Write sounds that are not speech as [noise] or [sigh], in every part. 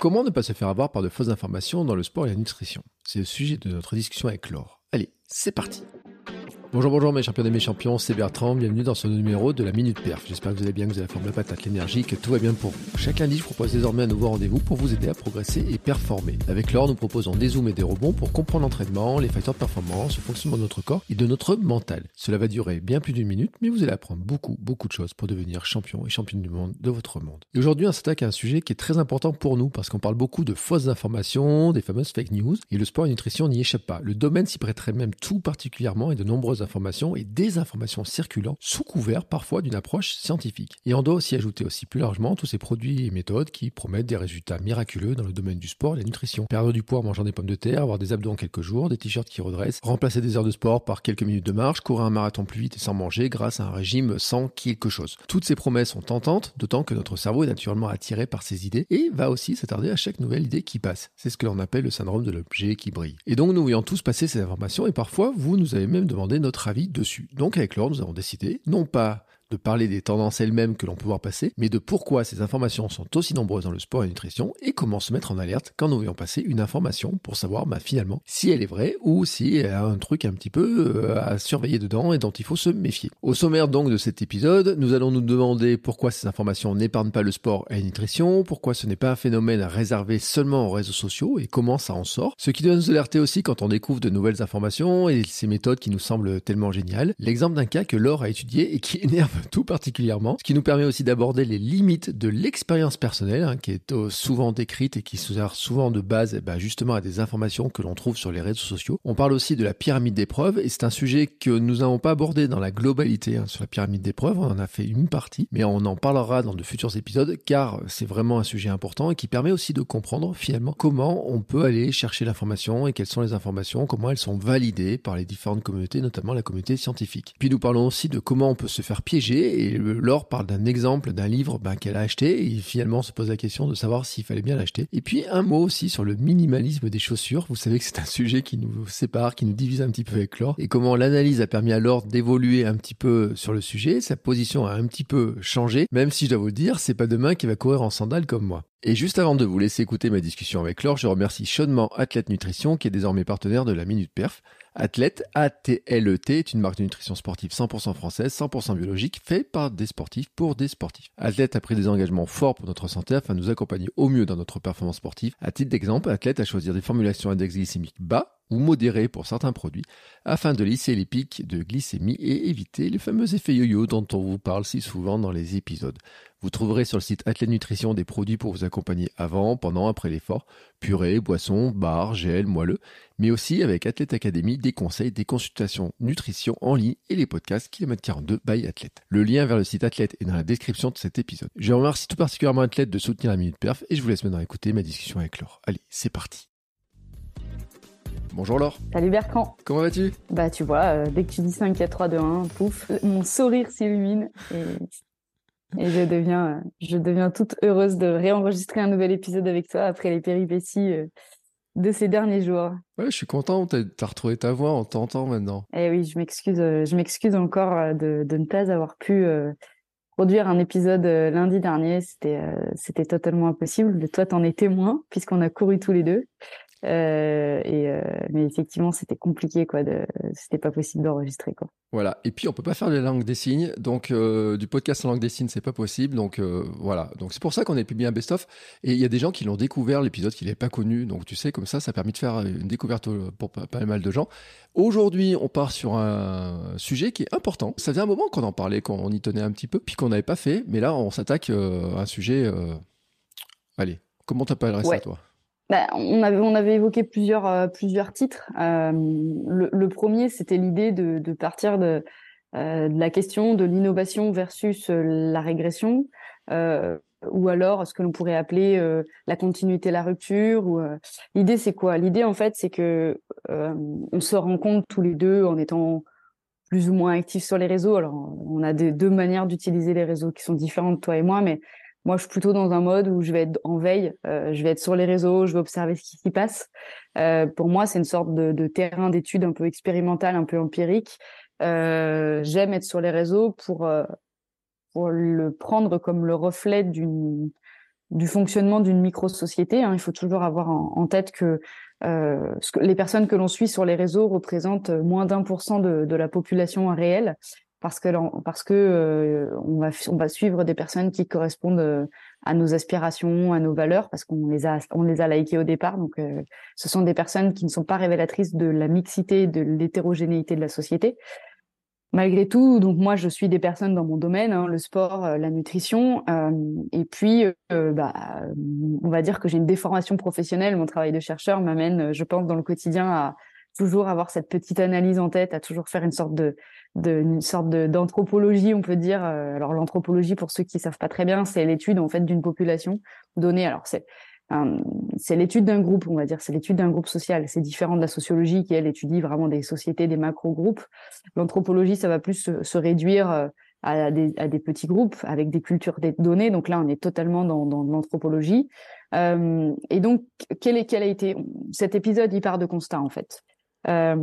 Comment ne pas se faire avoir par de fausses informations dans le sport et la nutrition? C'est le sujet de notre discussion avec Laure. Allez, c'est parti Bonjour, bonjour mes champions et mes champions, c'est Bertrand, bienvenue dans ce numéro de la Minute Perf. J'espère que vous allez bien, que vous avez la forme, la patate, l'énergie, que tout va bien pour vous. Chaque lundi, je propose désormais un nouveau rendez-vous pour vous aider à progresser et performer. Avec Laure, nous proposons des zooms et des rebonds pour comprendre l'entraînement, les facteurs de performance, le fonctionnement de notre corps et de notre mental. Cela va durer bien plus d'une minute, mais vous allez apprendre beaucoup, beaucoup de choses pour devenir champion et championne du monde de votre monde. Et aujourd'hui, on s'attaque à un sujet qui est très important pour nous parce qu'on parle beaucoup de fausses informations, des fameuses fake news, et le sport et la nutrition n'y échappe pas. Le domaine s'y prêterait même tout particulièrement et de nombreuses informations et des informations circulant sous couvert parfois d'une approche scientifique. Et on doit aussi ajouter aussi plus largement tous ces produits et méthodes qui promettent des résultats miraculeux dans le domaine du sport et de la nutrition. Perdre du poids en mangeant des pommes de terre, avoir des abdos en quelques jours, des t-shirts qui redressent, remplacer des heures de sport par quelques minutes de marche, courir un marathon plus vite et sans manger grâce à un régime sans quelque chose. Toutes ces promesses sont tentantes, d'autant que notre cerveau est naturellement attiré par ces idées et va aussi s'attarder à chaque nouvelle idée qui passe. C'est ce que l'on appelle le syndrome de l'objet qui brille. Et donc nous voyons tous passer ces informations et parfois vous nous avez même demandé notre avis dessus. Donc avec Laure, nous avons décidé, non pas de parler des tendances elles-mêmes que l'on peut voir passer, mais de pourquoi ces informations sont aussi nombreuses dans le sport et la nutrition et comment se mettre en alerte quand nous voyons passer une information pour savoir bah, finalement si elle est vraie ou si elle a un truc un petit peu euh, à surveiller dedans et dont il faut se méfier. Au sommaire donc de cet épisode, nous allons nous demander pourquoi ces informations n'épargnent pas le sport et la nutrition, pourquoi ce n'est pas un phénomène réservé seulement aux réseaux sociaux et comment ça en sort, ce qui doit nous alerter aussi quand on découvre de nouvelles informations et ces méthodes qui nous semblent tellement géniales. L'exemple d'un cas que Laure a étudié et qui énerve [laughs] tout particulièrement, ce qui nous permet aussi d'aborder les limites de l'expérience personnelle, hein, qui est euh, souvent décrite et qui sert souvent de base eh ben, justement à des informations que l'on trouve sur les réseaux sociaux. On parle aussi de la pyramide d'épreuves, et c'est un sujet que nous n'avons pas abordé dans la globalité hein, sur la pyramide d'épreuves, on en a fait une partie, mais on en parlera dans de futurs épisodes, car c'est vraiment un sujet important et qui permet aussi de comprendre finalement comment on peut aller chercher l'information et quelles sont les informations, comment elles sont validées par les différentes communautés, notamment la communauté scientifique. Puis nous parlons aussi de comment on peut se faire piéger et Laure parle d'un exemple d'un livre ben, qu'elle a acheté et finalement se pose la question de savoir s'il fallait bien l'acheter. Et puis un mot aussi sur le minimalisme des chaussures. Vous savez que c'est un sujet qui nous sépare, qui nous divise un petit peu avec Laure et comment l'analyse a permis à Laure d'évoluer un petit peu sur le sujet. Sa position a un petit peu changé, même si je dois vous dire, c'est pas demain qu'il va courir en sandales comme moi. Et juste avant de vous laisser écouter ma discussion avec Laure, je remercie chaudement Athlète Nutrition qui est désormais partenaire de la Minute Perf. Athlète, A-T-L-E-T, est une marque de nutrition sportive 100% française, 100% biologique, faite par des sportifs pour des sportifs. Athlète a pris des engagements forts pour notre santé afin de nous accompagner au mieux dans notre performance sportive. À titre d'exemple, Athlète a choisi des formulations index glycémique bas ou modéré pour certains produits, afin de lisser les pics de glycémie et éviter les fameux effets yo-yo dont on vous parle si souvent dans les épisodes. Vous trouverez sur le site Athlète Nutrition des produits pour vous accompagner avant, pendant, après l'effort, purée, boissons, barres, gel, moelleux, mais aussi avec Athlète Academy des conseils, des consultations nutrition en ligne et les podcasts Kilomètre 42 by Athlète. Le lien vers le site Athlète est dans la description de cet épisode. Je remercie tout particulièrement Athlète de soutenir la Minute Perf et je vous laisse maintenant écouter ma discussion avec Laure. Allez, c'est parti. Bonjour Laure. Salut Bertrand. Comment vas-tu? Bah tu vois, euh, dès que tu dis 5, 4, 3, 2, 1, pouf, mon sourire s'illumine et, et je, deviens, euh, je deviens toute heureuse de réenregistrer un nouvel épisode avec toi après les péripéties euh, de ces derniers jours. Ouais, je suis content, t'as as retrouvé ta voix, on t'entend maintenant. Eh oui, je m'excuse, je m'excuse encore de, de, ne pas avoir pu produire un épisode lundi dernier. C'était c'était totalement impossible. Toi, t'en es témoin puisqu'on a couru tous les deux. Euh, et euh, mais effectivement, c'était compliqué, quoi. De, c'était pas possible d'enregistrer, quoi. Voilà. Et puis, on peut pas faire de la langue des signes, donc euh, du podcast en langue des signes, c'est pas possible. Donc voilà. Donc c'est pour ça qu'on a publié un best-of. Et il y a des gens qui l'ont découvert l'épisode qu'ils n'avaient pas connu. Donc tu sais, comme ça, ça a permis de faire une découverte pour pas mal de gens. Aujourd'hui, on part sur un sujet qui est important. Ça faisait un moment qu'on en parlait, qu'on y tenait un petit peu, puis qu'on n'avait pas fait. Mais là, on s'attaque à un sujet. Allez, comment t'appellerais ouais. ça, toi? Bah, on, avait, on avait évoqué plusieurs, euh, plusieurs titres. Euh, le, premier, c'était l'idée de, de, partir de, euh, de, la question de l'innovation versus la régression, ou alors ce que l'on pourrait appeler la continuité, la rupture. L'idée, c'est quoi? L'idée, en fait, c'est que on se rend compte tous les deux en étant plus ou moins actifs sur les réseaux. Alors, on a deux manières d'utiliser les réseaux qui sont différentes, toi et moi, mais moi, je suis plutôt dans un mode où je vais être en veille, euh, je vais être sur les réseaux, je vais observer ce qui s'y passe. Euh, pour moi, c'est une sorte de, terrain d'étude un peu expérimental, un peu empirique. Euh, J'aime être sur les réseaux pour le prendre comme le reflet du fonctionnement d'une micro-société. Hein. Il faut toujours avoir en, tête que, les personnes que l'on suit sur les réseaux représentent moins d'un pour cent de, la population réelle parce que parce que euh, on va on va suivre des personnes qui correspondent euh, à nos aspirations, à nos valeurs parce qu'on les a on les a likées au départ donc euh, ce sont des personnes qui ne sont pas révélatrices de la mixité de l'hétérogénéité de la société. Malgré tout, donc moi je suis des personnes dans mon domaine, hein, le sport, la nutrition, et puis bah, on va dire que j'ai une déformation professionnelle. Mon travail de chercheur m'amène, je pense, dans le quotidien à toujours avoir cette petite analyse en tête, à toujours faire une sorte de, une sorte d'anthropologie, on peut dire. Euh, alors l'anthropologie, pour ceux qui savent pas très bien, c'est l'étude en fait d'une population donnée. Alors c'est c'est l'étude d'un groupe, on va dire, c'est l'étude d'un groupe social. C'est différent de la sociologie qui elle étudie vraiment des sociétés, des macro-groupes. L'anthropologie, ça va plus se, réduire euh, à des, à des, petits groupes avec des cultures données. Donc là, on est totalement dans, dans l'anthropologie. Euh, et donc, quel, est, quel a été cet épisode Il part de constat en fait. Euh,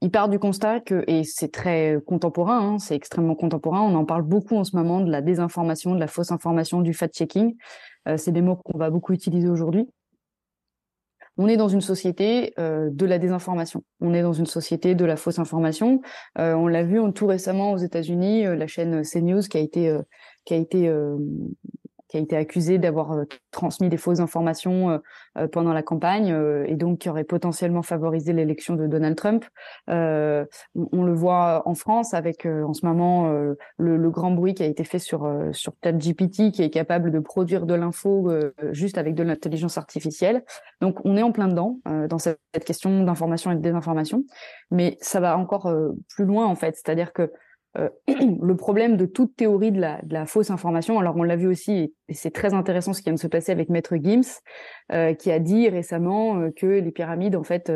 il part du constat que, et c'est très contemporain, hein, c'est extrêmement contemporain, on en parle beaucoup en ce moment de la désinformation, de la fausse information, du fact-checking. Euh, c'est des mots qu'on va beaucoup utiliser aujourd'hui. On est dans une société euh, de la désinformation. On est dans une société de la fausse information. On l'a vu tout récemment aux États-Unis, la chaîne CNews qui a été qui a été qui a été accusé d'avoir euh, transmis des fausses informations euh, euh, pendant la campagne et donc qui aurait potentiellement favorisé l'élection de Donald Trump. On, le voit en France avec en ce moment le, le, grand bruit qui a été fait sur sur ChatGPT qui est capable de produire de l'info juste avec de l'intelligence artificielle. Donc on est en plein dedans dans cette question d'information et de désinformation, mais ça va encore plus loin en fait, c'est-à-dire que euh, [clears throat] le problème de toute théorie de la, de la fausse information. Alors on l'a vu aussi, et c'est très intéressant ce qui vient de se passer avec Maître Gims, euh, qui a dit récemment euh, que les pyramides en fait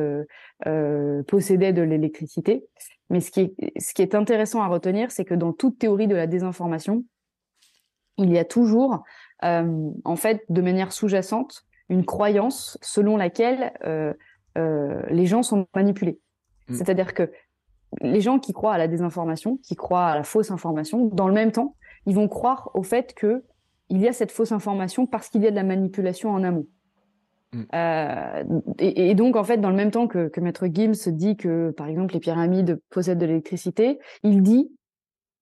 possédaient de l'électricité. Mais ce qui est, ce qui est intéressant à retenir, c'est que dans toute théorie de la désinformation, il y a toujours, en fait, de manière sous-jacente, une croyance selon laquelle les gens sont manipulés. Mmh. C'est-à-dire que les gens qui croient à la désinformation, qui croient à la fausse information, dans le même temps, ils vont croire au fait que il y a cette fausse information parce qu'il y a de la manipulation en amont. Mm. Euh, et, donc, en fait, dans le même temps que, que Maître Gims dit que, par exemple, les pyramides possèdent de l'électricité, il dit,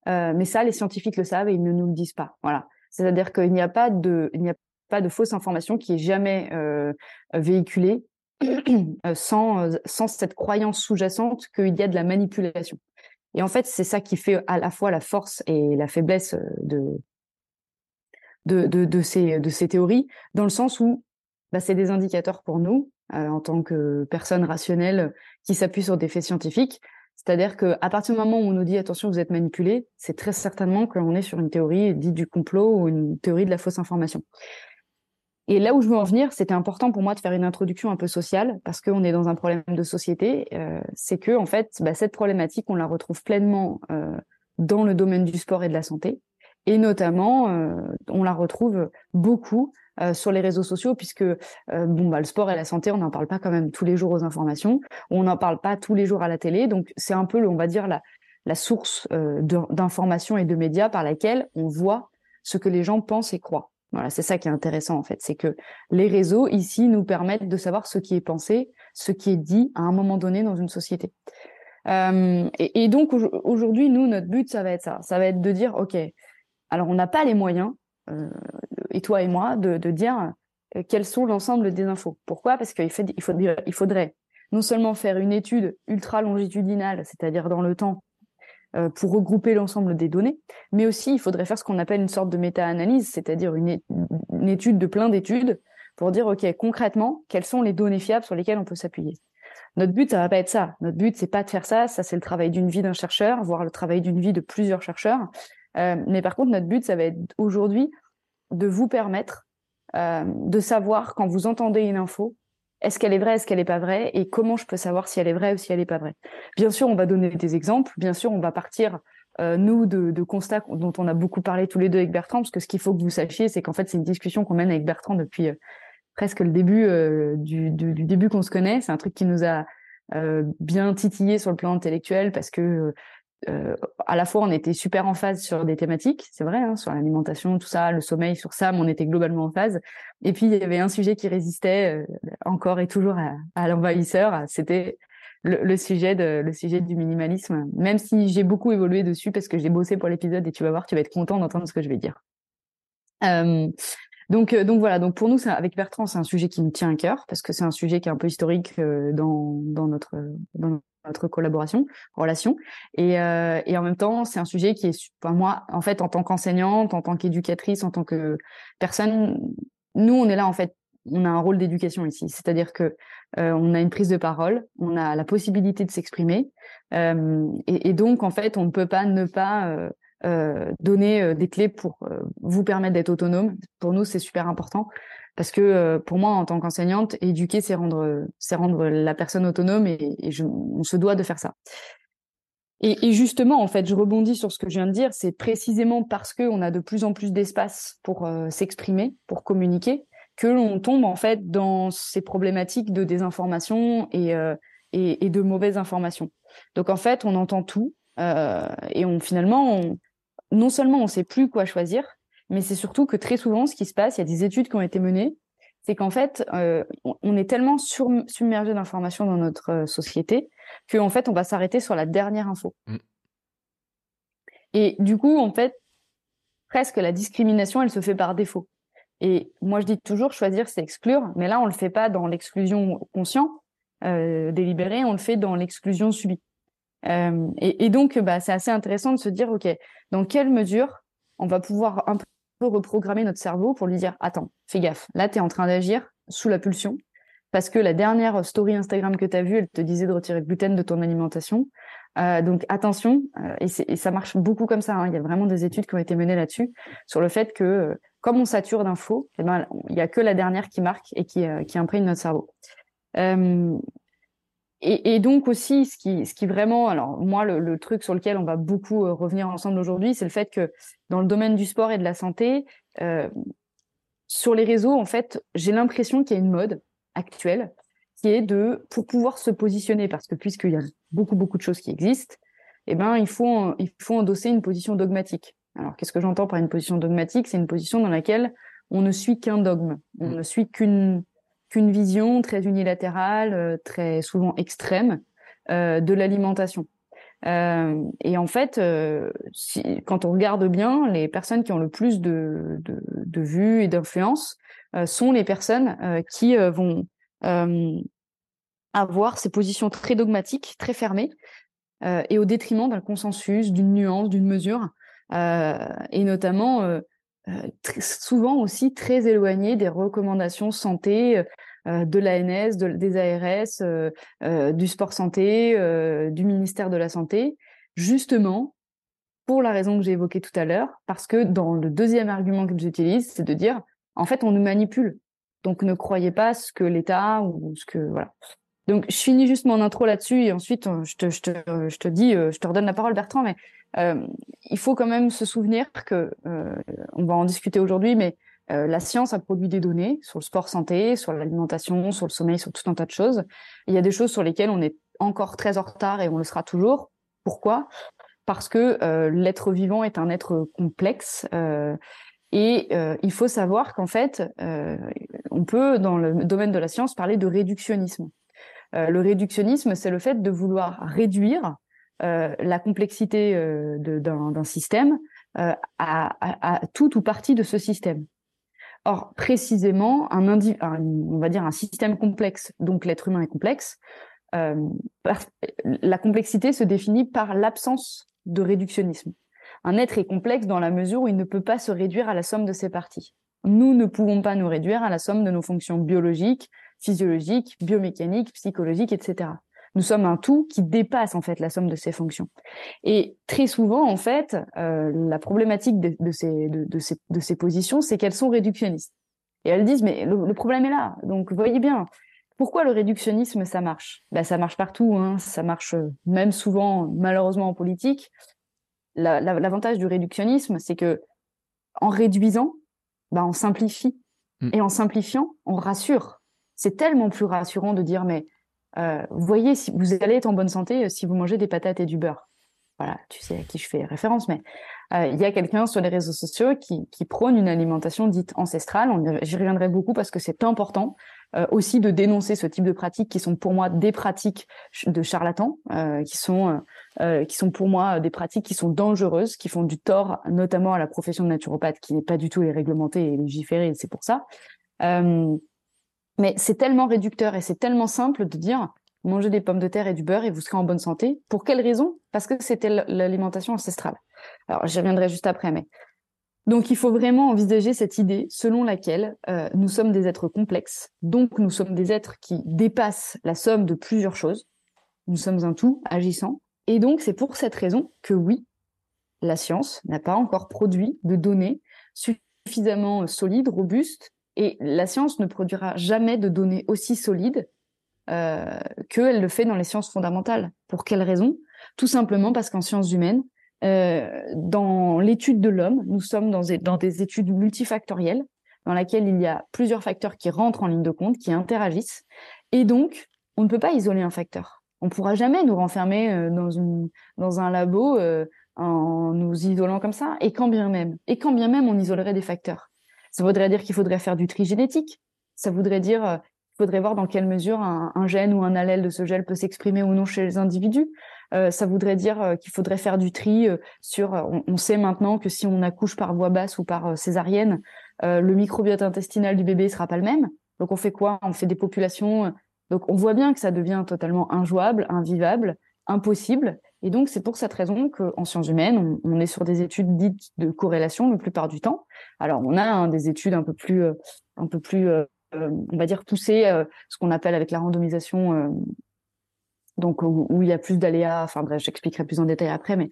euh, mais ça, les scientifiques le savent et ils ne nous le disent pas. Voilà. C'est-à-dire qu'il n'y a pas de, il n'y a pas de fausse information qui est jamais euh, véhiculée sans, euh, sans cette croyance sous-jacente qu'il y a de la manipulation. Et en fait, c'est ça qui fait à la fois la force et la faiblesse euh, de, de, de, ces, de ces théories, dans le sens où bah, c'est des indicateurs pour nous, en tant que personnes rationnelles qui s'appuient sur des faits scientifiques. C'est-à-dire qu'à partir du moment où on nous dit attention, vous êtes manipulé, c'est très certainement qu'on est sur une théorie dite du complot ou une théorie de la fausse information. Et là où je veux en venir, c'était important pour moi de faire une introduction un peu sociale parce qu'on est dans un problème de société. Euh, c'est que en fait, bah, cette problématique, on la retrouve pleinement euh, dans le domaine du sport et de la santé, et notamment, euh, on la retrouve beaucoup euh, sur les réseaux sociaux puisque euh, bon bah le sport et la santé, on n'en parle pas quand même tous les jours aux informations, on n'en parle pas tous les jours à la télé, donc c'est un peu, on va dire la la source d'informations et de médias par laquelle on voit ce que les gens pensent et croient. C'est ça qui est intéressant en fait, c'est que les réseaux ici nous permettent de savoir ce qui est pensé, ce qui est dit à un moment donné dans une société. Euh, et, donc aujourd'hui, nous, notre but, ça va être ça, ça va être de dire, ok, alors on n'a pas les moyens, euh, et toi et moi, de, dire euh, quels sont l'ensemble des infos. Pourquoi? Parce qu'il il, faudrait non seulement faire une étude ultra longitudinale, c'est-à-dire dans le temps, pour regrouper l'ensemble des données, mais aussi il faudrait faire ce qu'on appelle une sorte de méta-analyse, c'est-à-dire une, étude de plein d'études pour dire ok concrètement quelles sont les données fiables sur lesquelles on peut s'appuyer. Notre but ça va pas être ça. Notre but c'est pas de faire ça. Ça c'est le travail d'une vie d'un chercheur, voire le travail d'une vie de plusieurs chercheurs. Euh, mais par contre notre but ça va être aujourd'hui de vous permettre euh, de savoir quand vous entendez une info est-ce qu'elle est vraie, est-ce qu'elle n'est pas vraie, et comment je peux savoir si elle est vraie ou si elle n'est pas vraie. Bien sûr, on va donner des exemples, bien sûr, on va partir, euh, nous, de, constats dont on a beaucoup parlé tous les deux avec Bertrand, parce que ce qu'il faut que vous sachiez, c'est qu'en fait, c'est une discussion qu'on mène avec Bertrand depuis euh, presque le début euh, du, début qu'on se connaît. C'est un truc qui nous a bien titillé sur le plan intellectuel, parce que à la fois on était super en phase sur des thématiques, c'est vrai, hein, sur l'alimentation, tout ça, le sommeil, sur ça, mais on était globalement en phase. Et puis il y avait un sujet qui résistait encore et toujours à, l'envahisseur, c'était le, sujet le sujet du minimalisme, même si j'ai beaucoup évolué dessus parce que j'ai bossé pour l'épisode et tu vas voir, tu vas être content d'entendre ce que je vais dire. Euh, donc, euh, donc voilà. Donc pour nous, avec Bertrand, c'est un sujet qui nous tient à cœur parce que c'est un sujet qui est un peu historique euh, dans, dans notre dans notre collaboration, relation. Et, euh, et en même temps, c'est un sujet qui est, enfin, moi, en fait, en tant qu'enseignante, en tant qu'éducatrice, en tant que personne, nous, on est là en fait on a un rôle d'éducation ici, c'est-à-dire que euh, on a une prise de parole, on a la possibilité de s'exprimer, euh, et, donc en fait, on ne peut pas ne pas donner des clés pour vous permettre d'être autonome. Pour nous, c'est super important parce que pour moi, en tant qu'enseignante, éduquer, c'est rendre, c'est rendre la personne autonome, et, on se doit de faire ça. Et, justement, en fait, je rebondis sur ce que je viens de dire. C'est précisément parce que on a de plus en plus d'espace pour s'exprimer, pour communiquer, que l'on tombe en fait dans ces problématiques de désinformation et, euh, de mauvaises informations. Donc en fait, on entend tout euh, et on finalement, on, non seulement on sait plus quoi choisir, mais c'est surtout que très souvent, ce qui se passe, il y a des études qui ont été menées, c'est qu'en fait, euh, on est tellement submergé d'informations dans notre euh, société qu'en fait, on va s'arrêter sur la dernière info. Mm. Et du coup, en fait, presque la discrimination, elle se fait par défaut. Et moi, je dis toujours, choisir, c'est exclure. Mais là, on le fait pas dans l'exclusion conscient, euh, délibérée, on le fait dans l'exclusion subie. Euh, et, et, donc, bah, c'est assez intéressant de se dire, OK, dans quelle mesure on va pouvoir reprogrammer notre cerveau pour lui dire, attends, fais gaffe, là, tu es en train d'agir sous la pulsion. Parce que la dernière story Instagram que tu as vue, elle te disait de retirer le gluten de ton alimentation. Euh, donc attention, euh, et, ça marche beaucoup comme ça. Hein. Il y a vraiment des études qui ont été menées là-dessus sur le fait que comme on sature d'infos, eh ben, il n'y a que la dernière qui marque et qui, euh, qui imprègne notre cerveau. Euh, et, donc aussi, ce qui, ce qui vraiment, alors moi, le, truc sur lequel on va beaucoup euh, revenir ensemble aujourd'hui, c'est le fait que dans le domaine du sport et de la santé, sur les réseaux, en fait, j'ai l'impression qu'il y a une mode actuelle qui est de, pour pouvoir se positionner, parce que puisqu'il y a beaucoup, beaucoup de choses qui existent, eh ben, il faut, il faut endosser une position dogmatique. Alors, qu'est-ce que j'entends par une position dogmatique? C'est une position dans laquelle on ne suit qu'un dogme, on mm. ne suit qu'une qu'une vision très unilatérale, euh, très souvent extrême euh, de l'alimentation. Euh, et en fait, quand on regarde bien, les personnes qui ont le plus de, de, de vues et d'influence sont les personnes qui vont avoir ces positions très dogmatiques, très fermées, et au détriment d'un consensus, d'une nuance, d'une mesure, et notamment euh, euh, souvent aussi très éloigné des recommandations santé de l'ANS, de, des ARS, du sport santé, du ministère de la Santé, justement pour la raison que j'ai évoquée tout à l'heure, parce que dans le deuxième argument que j'utilise, c'est de dire, en fait, on nous manipule. Donc ne croyez pas ce que l'État ou ce que voilà. Donc je finis juste mon intro là-dessus et ensuite je te, je te, je te dis, je te redonne la parole Bertrand, mais euh, il faut quand même se souvenir que, euh, on va en discuter aujourd'hui, mais euh, la science a produit des données sur le sport santé, sur l'alimentation, sur le sommeil, sur tout un tas de choses. Il y a des choses sur lesquelles on est encore très en retard et on le sera toujours. Pourquoi? Parce que l'être vivant est un être complexe. Et euh, il faut savoir qu'en fait, euh, on peut, dans le domaine de la science, parler de réductionnisme. Euh, le réductionnisme, c'est le fait de vouloir réduire euh, la complexité euh, d'un système euh, à, à, tout ou partie de ce système. Or, précisément, un, on va dire un système complexe, donc l'être humain est complexe, la complexité se définit par l'absence de réductionnisme. Un être est complexe dans la mesure où il ne peut pas se réduire à la somme de ses parties. Nous ne pouvons pas nous réduire à la somme de nos fonctions biologiques, physiologiques, biomécaniques, psychologiques, etc. Nous sommes un tout qui dépasse en fait la somme de ces fonctions. Et très souvent, en fait, euh, la problématique de, de, ces, de, de, ces, de ces positions, c'est qu'elles sont réductionnistes. Et elles disent, mais le, problème est là. Donc, voyez bien, pourquoi le réductionnisme, ça marche? Ben, Ça marche partout, hein. ça marche euh, même souvent, malheureusement, en politique. L'avantage la, du réductionnisme, c'est que en réduisant, ben, on simplifie. Mm. Et en simplifiant, on rassure. C'est tellement plus rassurant de dire, mais vous voyez, si vous allez être en bonne santé euh, si vous mangez des patates et du beurre. voilà, tu sais à qui je fais référence, mais euh, il y a quelqu'un sur les réseaux sociaux qui, prône une alimentation dite ancestrale. J'y reviendrai beaucoup parce que c'est important euh, aussi de dénoncer ce type de pratiques qui sont pour moi des pratiques de charlatans, euh, qui sont qui sont pour moi des pratiques qui sont dangereuses, qui font du tort notamment à la profession de naturopathe qui n'est pas du tout réglementée et légiférée. C'est pour ça. Mais c'est tellement réducteur et c'est tellement simple de dire mangez des pommes de terre et du beurre et vous serez en bonne santé. Pour quelle raison? Parce que c'était l'alimentation ancestrale. Alors, j'y reviendrai juste après, mais donc il faut vraiment envisager cette idée selon laquelle euh, nous sommes des êtres complexes, donc nous sommes des êtres qui dépassent la somme de plusieurs choses. Nous sommes un tout agissant, et donc c'est pour cette raison que oui, la science n'a pas encore produit de données suffisamment solides, robustes, et la science ne produira jamais de données aussi solides euh, qu'elle le fait dans les sciences fondamentales. Pour quelle raison? Tout simplement parce qu'en sciences humaines, euh, dans l'étude de l'homme, nous sommes dans des, études multifactorielles dans laquelle il y a plusieurs facteurs qui rentrent en ligne de compte, qui interagissent. Et donc, on ne peut pas isoler un facteur. On ne pourra jamais nous renfermer euh, dans un labo euh, en nous isolant comme ça. Et quand bien même, et quand bien même on isolerait des facteurs. Ça voudrait dire qu'il faudrait faire du tri génétique. Ça voudrait dire il faudrait voir dans quelle mesure un, gène ou un allèle de ce gène peut s'exprimer ou non chez les individus. Euh, ça voudrait dire euh, qu'il faudrait faire du tri euh, sur. On, sait maintenant que si on accouche par voie basse ou par césarienne, le microbiote intestinal du bébé sera pas le même. Donc on fait quoi? On fait des populations. Donc on voit bien que ça devient totalement injouable, invivable, impossible. Et donc c'est pour cette raison qu'en sciences humaines, on, est sur des études dites de corrélation la plupart du temps. Alors on a hein, des études un peu plus, un peu plus, on va dire poussées, ce qu'on appelle avec la randomisation donc où, il y a plus d'aléas. Enfin bref, j'expliquerai plus en détail après, mais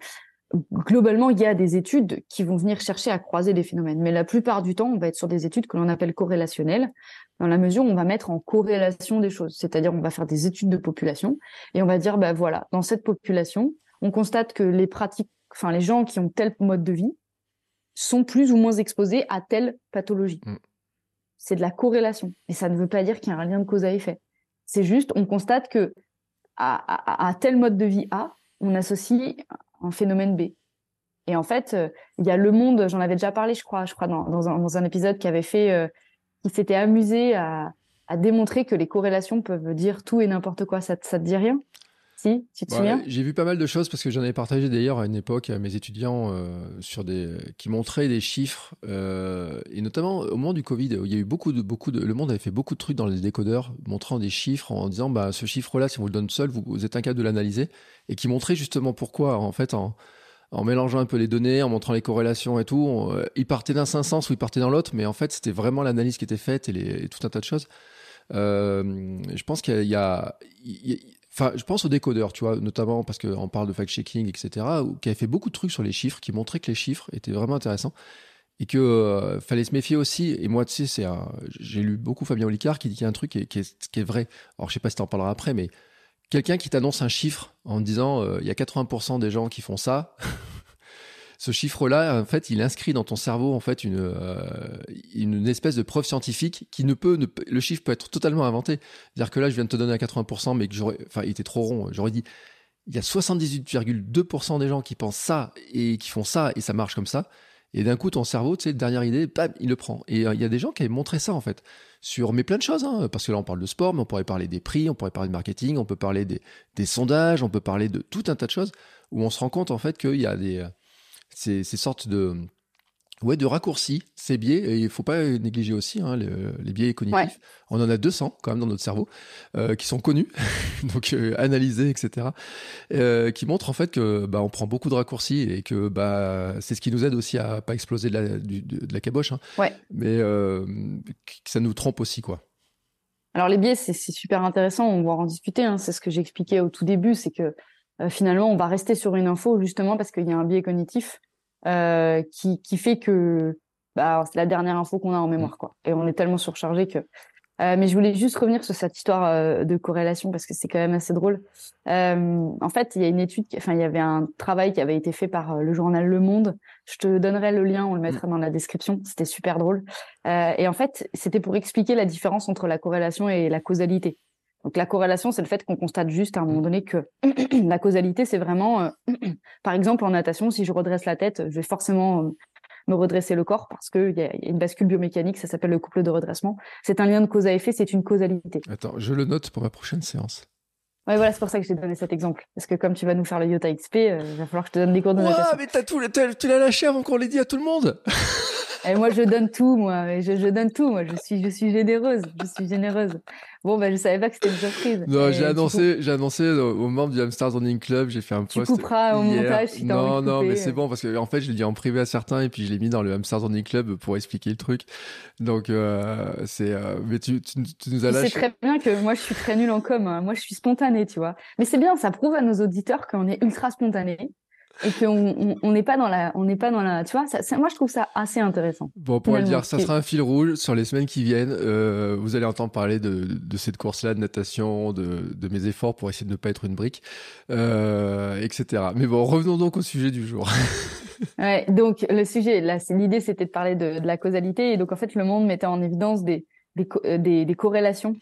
globalement, il y a des études qui vont venir chercher à croiser des phénomènes. Mais la plupart du temps, on va être sur des études que l'on appelle corrélationnelles, dans la mesure où on va mettre en corrélation des choses. C'est-à-dire, on va faire des études de population et on va dire, bah voilà, dans cette population, on constate que les pratiques, enfin les gens qui ont tel mode de vie sont plus ou moins exposés à telle pathologie. Mm. C'est de la corrélation. Et ça ne veut pas dire qu'il y a un lien de cause à effet. C'est juste, on constate que à, tel mode de vie A, on associe un phénomène B. Et en fait, euh, il y a Le Monde, j'en avais déjà parlé, je crois, je crois dans, un, épisode qui avait fait, euh, qui s'était amusé à, démontrer que les corrélations peuvent dire tout et n'importe quoi. Ça, ça te dit rien? Si, tu te souviens? J'ai vu pas mal de choses parce que j'en avais partagé d'ailleurs à une époque à mes étudiants euh, sur des qui montraient des chiffres euh, et notamment au moment du Covid, il y a eu beaucoup de beaucoup de le monde avait fait beaucoup de trucs dans les décodeurs montrant des chiffres en disant bah ce chiffre-là si on vous le donne seul, vous, êtes incapable de l'analyser et qui montrait justement pourquoi en fait en en mélangeant un peu les données, en montrant les corrélations et tout, euh, il partait d'un sens ou il partait dans l'autre, mais en fait c'était vraiment l'analyse qui était faite et, tout un tas de choses. je pense qu'il y a, Enfin, je pense aux décodeurs, tu vois, notamment parce qu'on parle de fact-checking, etc., qui avait fait beaucoup de trucs sur les chiffres, qui montraient que les chiffres étaient vraiment intéressants et que euh, fallait se méfier aussi. Et moi, tu sais, j'ai lu beaucoup Fabien Olicard qui dit qu'il y a un truc qui est, qui est, vrai. Alors, je sais pas si tu en parleras après, mais quelqu'un qui t'annonce un chiffre en disant euh, il y a 80% des gens qui font ça, [laughs] ce chiffre-là, en fait, il inscrit dans ton cerveau en fait une, euh, espèce de preuve scientifique qui ne peut, le chiffre peut être totalement inventé. C'est-à-dire que là, je viens de te donner à 80%, mais que j'aurais, enfin, il était trop rond. J'aurais dit, il y a 78,2% des gens qui pensent ça et qui font ça et ça marche comme ça. Et d'un coup, ton cerveau, tu sais, dernière idée, il le prend. Et euh, il y a des gens qui avaient montré ça, en fait, sur, mais plein de choses, hein, parce que là, on parle de sport, mais on pourrait parler des prix, on pourrait parler de marketing, on peut parler des, des sondages, on peut parler de tout un tas de choses, où on se rend compte, en fait, qu'il y a des, euh, ces, sortes de, ouais, de raccourcis, ces biais, et il faut pas négliger aussi hein, les, biais cognitifs. On en a 200 quand même dans notre cerveau, euh, qui sont connus, [laughs] donc euh, analysés, etc., euh, qui montrent en fait que bah, on prend beaucoup de raccourcis et que bah, c'est ce qui nous aide aussi à pas exploser de la, de, la caboche, hein. mais que ça nous trompe aussi, quoi. Alors les biais, c'est super intéressant, on va en discuter, hein. c'est ce que j'expliquais au tout début, c'est que finalement, on va rester sur une info justement parce qu'il y a un biais cognitif euh, qui, qui fait que bah, c'est la dernière info qu'on a en mémoire, mm. quoi. Et on est tellement surchargé que. Euh, mais je voulais juste revenir sur cette histoire euh, de corrélation parce que c'est quand même assez drôle. En fait, il y a une étude, enfin, il y avait un travail qui avait été fait par le journal Le Monde. Je te donnerai le lien, on le mettra mm. dans la description. C'était super drôle. et en fait, c'était pour expliquer la différence entre la corrélation et la causalité. Donc la corrélation, c'est le fait qu'on constate juste à un moment donné que [clears throat] la causalité, c'est vraiment, [clears throat] par exemple, en natation, si je redresse la tête, je vais forcément me redresser le corps parce qu'il y, a une bascule biomécanique, ça s'appelle le couple de redressement. C'est un lien de cause à effet, c'est une causalité. Attends, je le note pour ma prochaine séance. Ouais, voilà, c'est pour ça que j'ai donné cet exemple. Parce que comme tu vas nous faire le Yota XP, euh, il va falloir que je te donne des cours de natation. mais t'as tout, tu l'as lâché avant qu'on l'ait dit à tout le monde. [laughs] Et moi, je donne tout, moi. Je, je donne tout, moi. Je suis, je suis généreuse. Je suis généreuse. Bon, ben, je savais pas que c'était une surprise. Non, j'ai annoncé, j'ai annoncé aux membres du Hamsters Running Club, j'ai fait un post. Tu couperas au montage si Non, non, mais c'est bon parce que en fait, je l'ai dit en privé à certains et puis je l'ai mis dans le Hamsters Running Club pour expliquer le truc. Donc, euh, c'est, euh, mais tu, tu, tu, nous as lâché. C'est très bien que moi, je suis très nulle en com. Hein. Moi, je suis spontanée, tu vois. Mais c'est bien, ça prouve à nos auditeurs qu'on est ultra spontané et qu'on on n'est pas dans la on n'est pas dans la tu vois ça, moi je trouve ça assez intéressant. Bon pour le dire ça sera un fil rouge sur les semaines qui viennent. Euh, vous allez entendre parler de, de cette course là de natation de, de mes efforts pour essayer de ne pas être une brique euh, etc mais bon revenons donc au sujet du jour. [laughs] Ouais donc le sujet là l'idée c'était de parler de, de, la causalité. Et donc en fait le monde mettait en évidence des des, euh, des, des corrélations.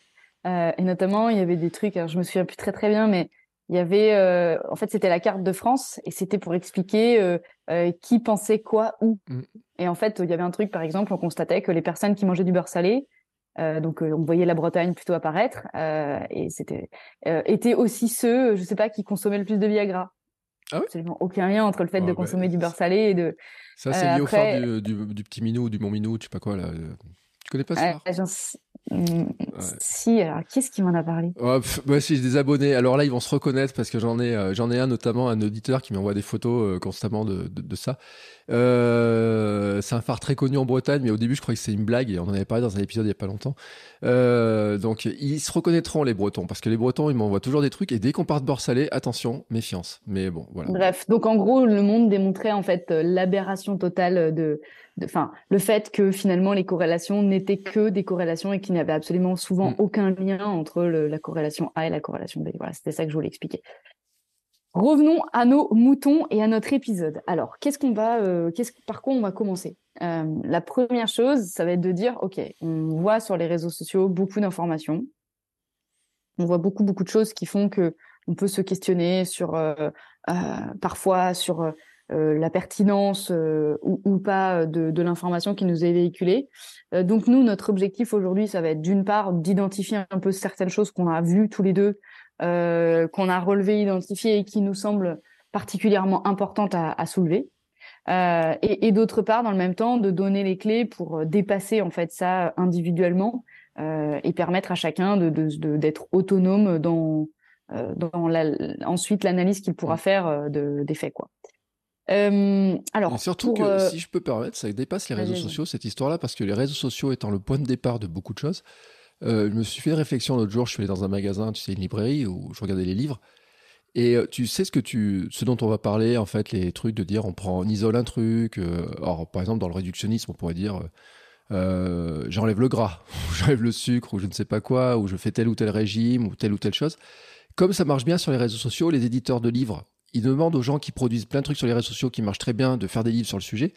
Euh, et notamment il y avait des trucs alors je me souviens plus très très bien mais il y avait, euh, en fait, c'était la carte de France et c'était pour expliquer euh, euh, qui pensait quoi où. Mm. Et en fait, il y avait un truc, par exemple, on constatait que les personnes qui mangeaient du beurre salé, donc on voyait la Bretagne plutôt apparaître, et c'était étaient aussi ceux, je sais pas, qui consommaient le plus de Viagra. Ah oui Absolument aucun lien entre le fait de bah, consommer du beurre salé et de. Ça, c'est lié au phare du, du, petit minou, du mon minou, tu sais pas quoi là. Tu connais pas ça Si, alors qui est-ce qui m'en a parlé? Oh, Moi, si j'ai des abonnés. Alors là, ils vont se reconnaître parce que j'en ai, euh, j'en ai un notamment, un auditeur qui m'envoie des photos euh, constamment de, de, de ça. Euh, c'est un phare très connu en Bretagne, mais au début, je croyais que c'était une blague et on en avait parlé dans un épisode il y a pas longtemps. Donc, ils se reconnaîtront les Bretons parce que les Bretons, ils m'envoient toujours des trucs et dès qu'on part de bord salé, attention, méfiance. Mais bon, voilà. Bref, donc en gros, le monde démontrait en fait l'aberration totale de enfin, le fait que finalement les corrélations n'étaient que des corrélations et qu'il n'y avait absolument souvent mm. aucun lien entre la corrélation A et la corrélation B. Voilà, c'était ça que je voulais expliquer. Revenons à nos moutons et à notre épisode. Alors, qu'est-ce qu'on va, euh, qu'est-ce, par quoi on va commencer? Euh, La première chose, ça va être de dire, ok, on voit sur les réseaux sociaux beaucoup d'informations, on voit beaucoup beaucoup de choses qui font que on peut se questionner sur, euh, parfois sur euh, la pertinence euh, ou, pas de, de l'information qui nous est véhiculée. Euh, donc nous, notre objectif aujourd'hui, ça va être d'une part d'identifier un peu certaines choses qu'on a vues tous les deux, qu'on a relevées, identifiées et qui nous semblent particulièrement importantes à, à soulever. Euh, et, et d'autre part, dans le même temps, de donner les clés pour dépasser en fait ça individuellement euh, et permettre à chacun de, d'être de, autonome dans, dans la, ensuite l'analyse qu'il pourra faire de, des faits. Quoi. Euh, alors, surtout que, euh, si je peux permettre, ça dépasse les réseaux sociaux, cette histoire-là, parce que les réseaux sociaux étant le point de départ de beaucoup de choses, euh, je me suis fait une réflexion l'autre jour, je suis allé dans un magasin, tu sais, une librairie, où je regardais les livres, et tu sais ce que tu, ce dont on va parler, en fait, les trucs de dire, on prend, on isole un truc, alors, par exemple, dans le réductionnisme, on pourrait dire, j'enlève le gras, [laughs] ou j'enlève le sucre, ou je ne sais pas quoi, ou je fais tel ou tel régime, ou telle ou telle chose. Comme ça marche bien sur les réseaux sociaux, les éditeurs de livres il demande aux gens qui produisent plein de trucs sur les réseaux sociaux qui marchent très bien de faire des livres sur le sujet.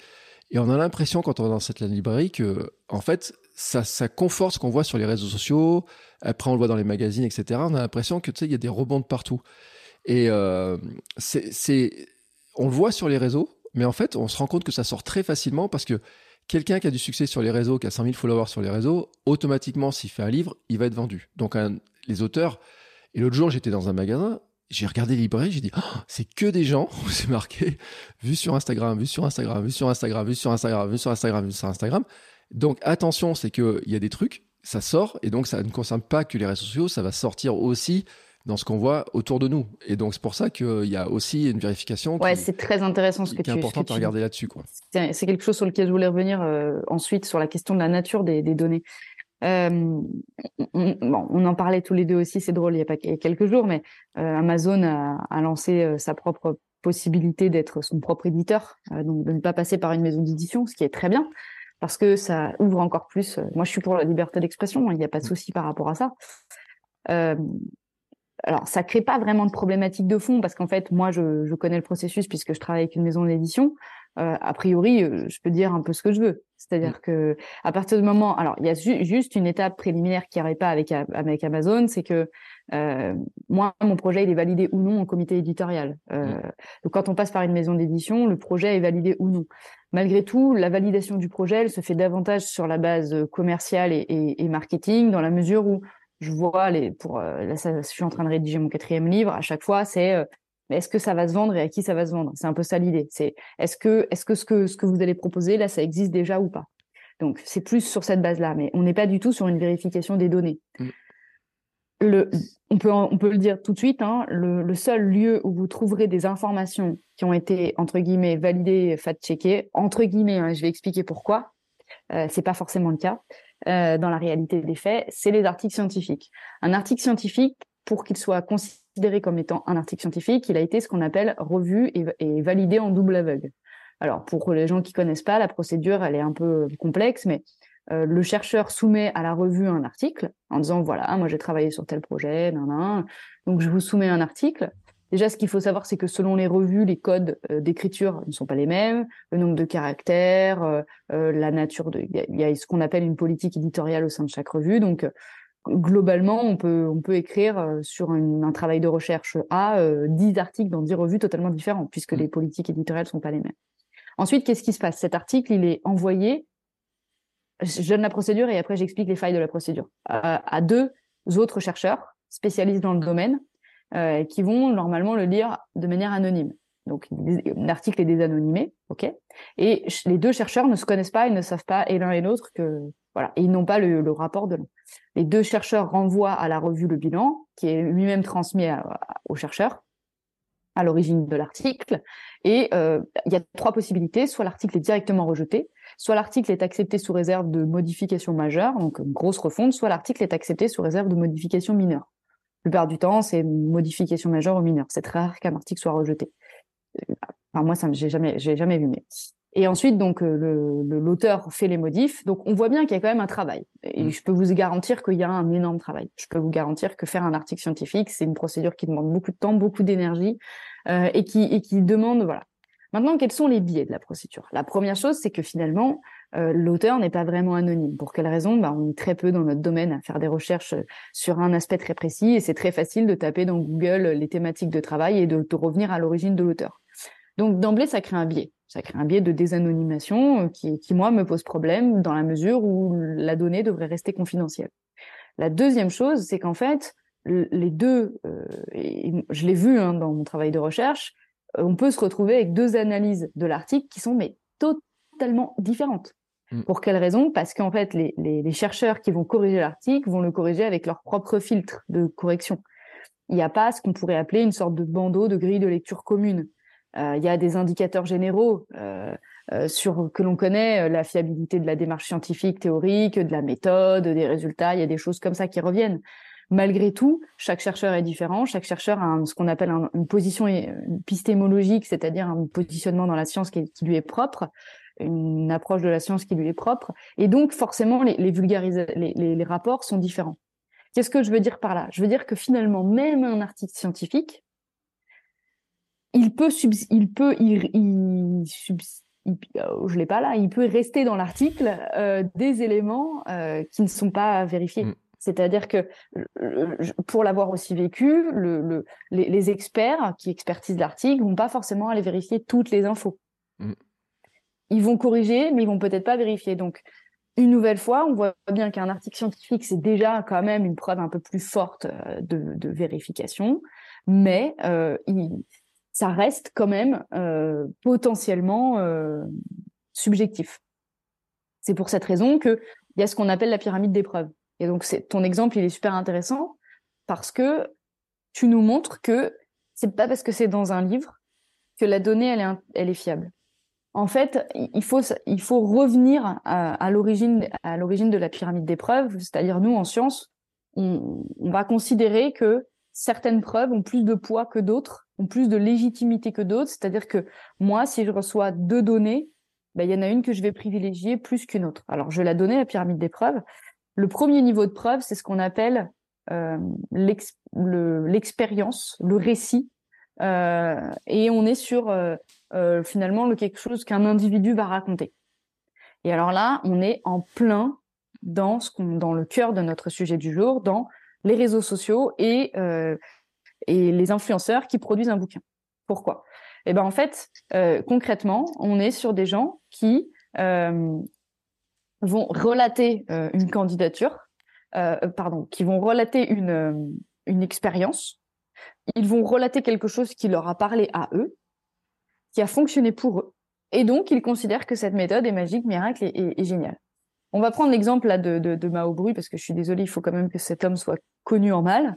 Et on a l'impression, quand on va dans cette librairie, que, en fait, ça, ça conforte ce qu'on voit sur les réseaux sociaux. Après, on le voit dans les magazines, etc. On a l'impression que, tu sais, il y a des rebonds de partout. Et euh, c'est, on le voit sur les réseaux, mais en fait, on se rend compte que ça sort très facilement parce que quelqu'un qui a du succès sur les réseaux, qui a 100 000 followers sur les réseaux, automatiquement, s'il fait un livre, il va être vendu. Donc, les auteurs. Et l'autre jour, j'étais dans un magasin j'ai regardé les librairies, j'ai dit, oh, c'est que des gens, c'est marqué, vu sur Instagram, vu sur Instagram, vu sur Instagram, vu sur Instagram, vu sur Instagram, vu sur Instagram. Donc attention, c'est qu'il y a des trucs, ça sort, et donc ça ne concerne pas que les réseaux sociaux, ça va sortir aussi dans ce qu'on voit autour de nous. Et donc c'est pour ça qu'il y a aussi une vérification. Ouais, c'est très intéressant ce que tu. C'est important de regarder là-dessus, quoi. C'est quelque chose sur lequel je voulais revenir euh, ensuite sur la question de la nature des, des données. Euh, on, bon, on en parlait tous les deux aussi, c'est drôle, il y a pas quelques jours, mais euh, Amazon a, a lancé euh, sa propre possibilité d'être son propre éditeur, euh, donc de ne pas passer par une maison d'édition, ce qui est très bien, parce que ça ouvre encore plus. moi, je suis pour la liberté d'expression, il n'y a pas de souci par rapport à ça. alors, ça crée pas vraiment de problématique de fond, parce qu'en fait, moi, je, je connais le processus puisque je travaille avec une maison d'édition. A priori, je peux dire un peu ce que je veux. C'est-à-dire mmh. que à partir du moment, alors il y a juste une étape préliminaire qui n'arrive pas avec avec Amazon, c'est que euh, moi, mon projet, il est validé ou non en comité éditorial. Euh. Donc, quand on passe par une maison d'édition, le projet est validé ou non. Malgré tout, la validation du projet, elle se fait davantage sur la base commerciale et, et, et marketing, dans la mesure où je vois les, pour, euh, là, ça, je suis en train de rédiger mon quatrième livre. À chaque fois, c'est euh, est-ce que ça va se vendre et à qui ça va se vendre? C'est un peu ça l'idée. C'est est-ce que, est-ce que ce que ce que vous allez proposer là, ça existe déjà ou pas? Donc, c'est plus sur cette base-là, mais on n'est pas du tout sur une vérification des données. Mmh le, on, peut, on peut le dire tout de suite, hein, le, seul lieu où vous trouverez des informations qui ont été, entre guillemets, validées, fact-checkées, entre guillemets, hein, je vais expliquer pourquoi, euh, c'est pas forcément le cas euh, dans la réalité des faits, c'est les articles scientifiques. Un article scientifique, pour qu'il soit considéré comme étant un article scientifique, il a été ce qu'on appelle revu et, validé en double aveugle. Alors, pour les gens qui connaissent pas, la procédure, elle est un peu complexe, mais euh, le chercheur soumet à la revue un article en disant voilà, moi j'ai travaillé sur tel projet, nan, donc je vous soumets un article. Déjà, ce qu'il faut savoir, c'est que selon les revues, les codes euh, d'écriture ne sont pas les mêmes, le nombre de caractères, euh, la nature de, il y, a ce qu'on appelle une politique éditoriale au sein de chaque revue. Donc, globalement, on peut on peut écrire sur un travail de recherche à 10 articles dans 10 revues totalement différentes, puisque mmh. les politiques éditoriales sont pas les mêmes. Ensuite, qu'est-ce qui se passe? Cet article, il est envoyé je donne la procédure et après j'explique les failles de la procédure à, deux autres chercheurs spécialistes dans le domaine euh, qui vont normalement le lire de manière anonyme. Donc l'article est désanonymé, ok. Et les deux chercheurs ne se connaissent pas, ils ne savent pas et l'un et l'autre que voilà, et ils n'ont pas le, rapport de l'un. Les deux chercheurs renvoient à la revue le bilan qui est lui-même transmis aux chercheurs à l'origine de l'article. Et euh, il y a trois possibilités. Soit l'article est directement rejeté, soit l'article est accepté sous réserve de modification majeure, donc une grosse refonte, soit l'article est accepté sous réserve de modification mineure. La plupart du temps, c'est modification majeure ou mineure. C'est très rare qu'un article soit rejeté. Enfin, moi, ça, j'ai jamais, j'ai jamais vu. Mais et ensuite, donc, euh, l'auteur fait les modifs. Donc, on voit bien qu'il y a quand même un travail. Et mm. je peux vous garantir qu'il y a un énorme travail. Je peux vous garantir que faire un article scientifique, c'est une procédure qui demande beaucoup de temps, beaucoup d'énergie, euh, et qui et qui demande, voilà, Maintenant, quels sont les biais de la procédure? La première chose, c'est que finalement, euh, l'auteur n'est pas vraiment anonyme. Pour quelle raison? Bah, On est très peu dans notre domaine à faire des recherches euh, sur un aspect très précis et c'est très facile de taper dans Google les thématiques de travail et de, revenir à l'origine de l'auteur. Donc d'emblée, ça crée un biais. Ça crée un biais de désanonymisation euh, qui, qui, moi, me pose problème dans la mesure où la donnée devrait rester confidentielle. La deuxième chose, c'est qu'en fait, les deux, et je l'ai vu hein, dans mon travail de recherche, on peut se retrouver avec deux analyses de l'article qui sont mais totalement différentes. Mm. Pour quelle raison? Parce qu'en fait, les, chercheurs qui vont corriger l'article vont le corriger avec leur propre filtre de correction. Il n'y a pas ce qu'on pourrait appeler une sorte de bandeau de grille de lecture commune. Euh, il y a des indicateurs généraux euh, euh, sur que l'on connaît, la fiabilité de la démarche scientifique, théorique, de la méthode, des résultats. Il y a des choses comme ça qui reviennent. Malgré tout, chaque chercheur est différent. Chaque chercheur a ce qu'on appelle une position épistémologique, c'est-à-dire un positionnement dans la science qui, lui est propre, une approche de la science qui lui est propre. Et donc, forcément, les, les, les, les rapports sont différents. Qu'est-ce que je veux dire par là? Je veux dire que finalement, même un article scientifique, il peut, il peut, il, il, oh, je l'ai pas là, il peut rester dans l'article euh, des éléments euh, qui ne sont pas vérifiés. Mm. C'est-à-dire que pour l'avoir aussi vécu, le, les, experts qui expertisent l'article vont pas forcément aller vérifier toutes les infos. Mm. Ils vont corriger, mais ils vont peut-être pas vérifier. Donc, une nouvelle fois, on voit bien qu'un article scientifique, c'est déjà quand même une preuve un peu plus forte euh, de, vérification, mais euh, ça reste quand même euh, potentiellement subjectif. C'est pour cette raison qu'il y a ce qu'on appelle la pyramide des preuves. Et donc, ton exemple, il est super intéressant parce que tu nous montres que c'est pas parce que c'est dans un livre que la donnée, elle est, fiable. En fait, il faut, revenir à, l'origine, de la pyramide des preuves, c'est-à-dire nous, en science, on, on va considérer que certaines preuves ont plus de poids que d'autres, ont plus de légitimité que d'autres. C'est-à-dire que moi, si je reçois deux données, ben, il y en a une que je vais privilégier plus qu'une autre. Alors, je vais la donner, la pyramide des preuves. Le premier niveau de preuve, c'est ce qu'on appelle euh, l'expérience, le, récit. Le. Le euh, le et on est sur finalement quelque chose qu'un individu va raconter. Et alors là, on est en plein dans, ce dans le cœur de notre sujet du jour, dans les réseaux sociaux et, et les influenceurs qui produisent un bouquin. Pourquoi? Eh ben en fait, concrètement, on est sur des gens qui vont relater euh, une candidature, euh, pardon, qui vont relater euh, une expérience. Ils vont relater quelque chose qui leur a parlé à eux, qui a fonctionné pour eux. Et donc, ils considèrent que cette méthode est magique, miracle et, géniale. On va prendre l'exemple de, Mao Bru, parce que je suis désolée, il faut quand même que cet homme soit connu en mal.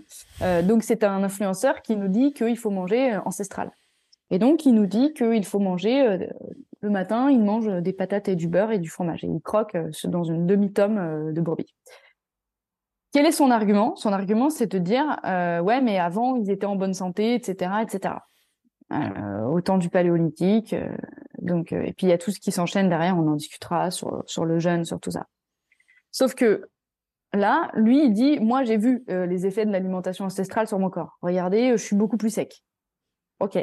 donc, c'est un influenceur qui nous dit qu'il faut manger ancestral. Et donc, il nous dit qu'il faut manger le matin, il mange des patates et du beurre et du fromage. Et il croque euh, dans une demi-tome euh, de brebis. Quel est son argument? Son argument, c'est de dire euh, ouais, mais avant, ils étaient en bonne santé, etc., etc. au temps du paléolithique. donc, et puis il y a tout ce qui s'enchaîne derrière. On en discutera sur sur le jeûne, sur tout ça. Sauf que là, lui, il dit moi, j'ai vu les effets de l'alimentation ancestrale sur mon corps. Regardez, je suis beaucoup plus sec. Ok.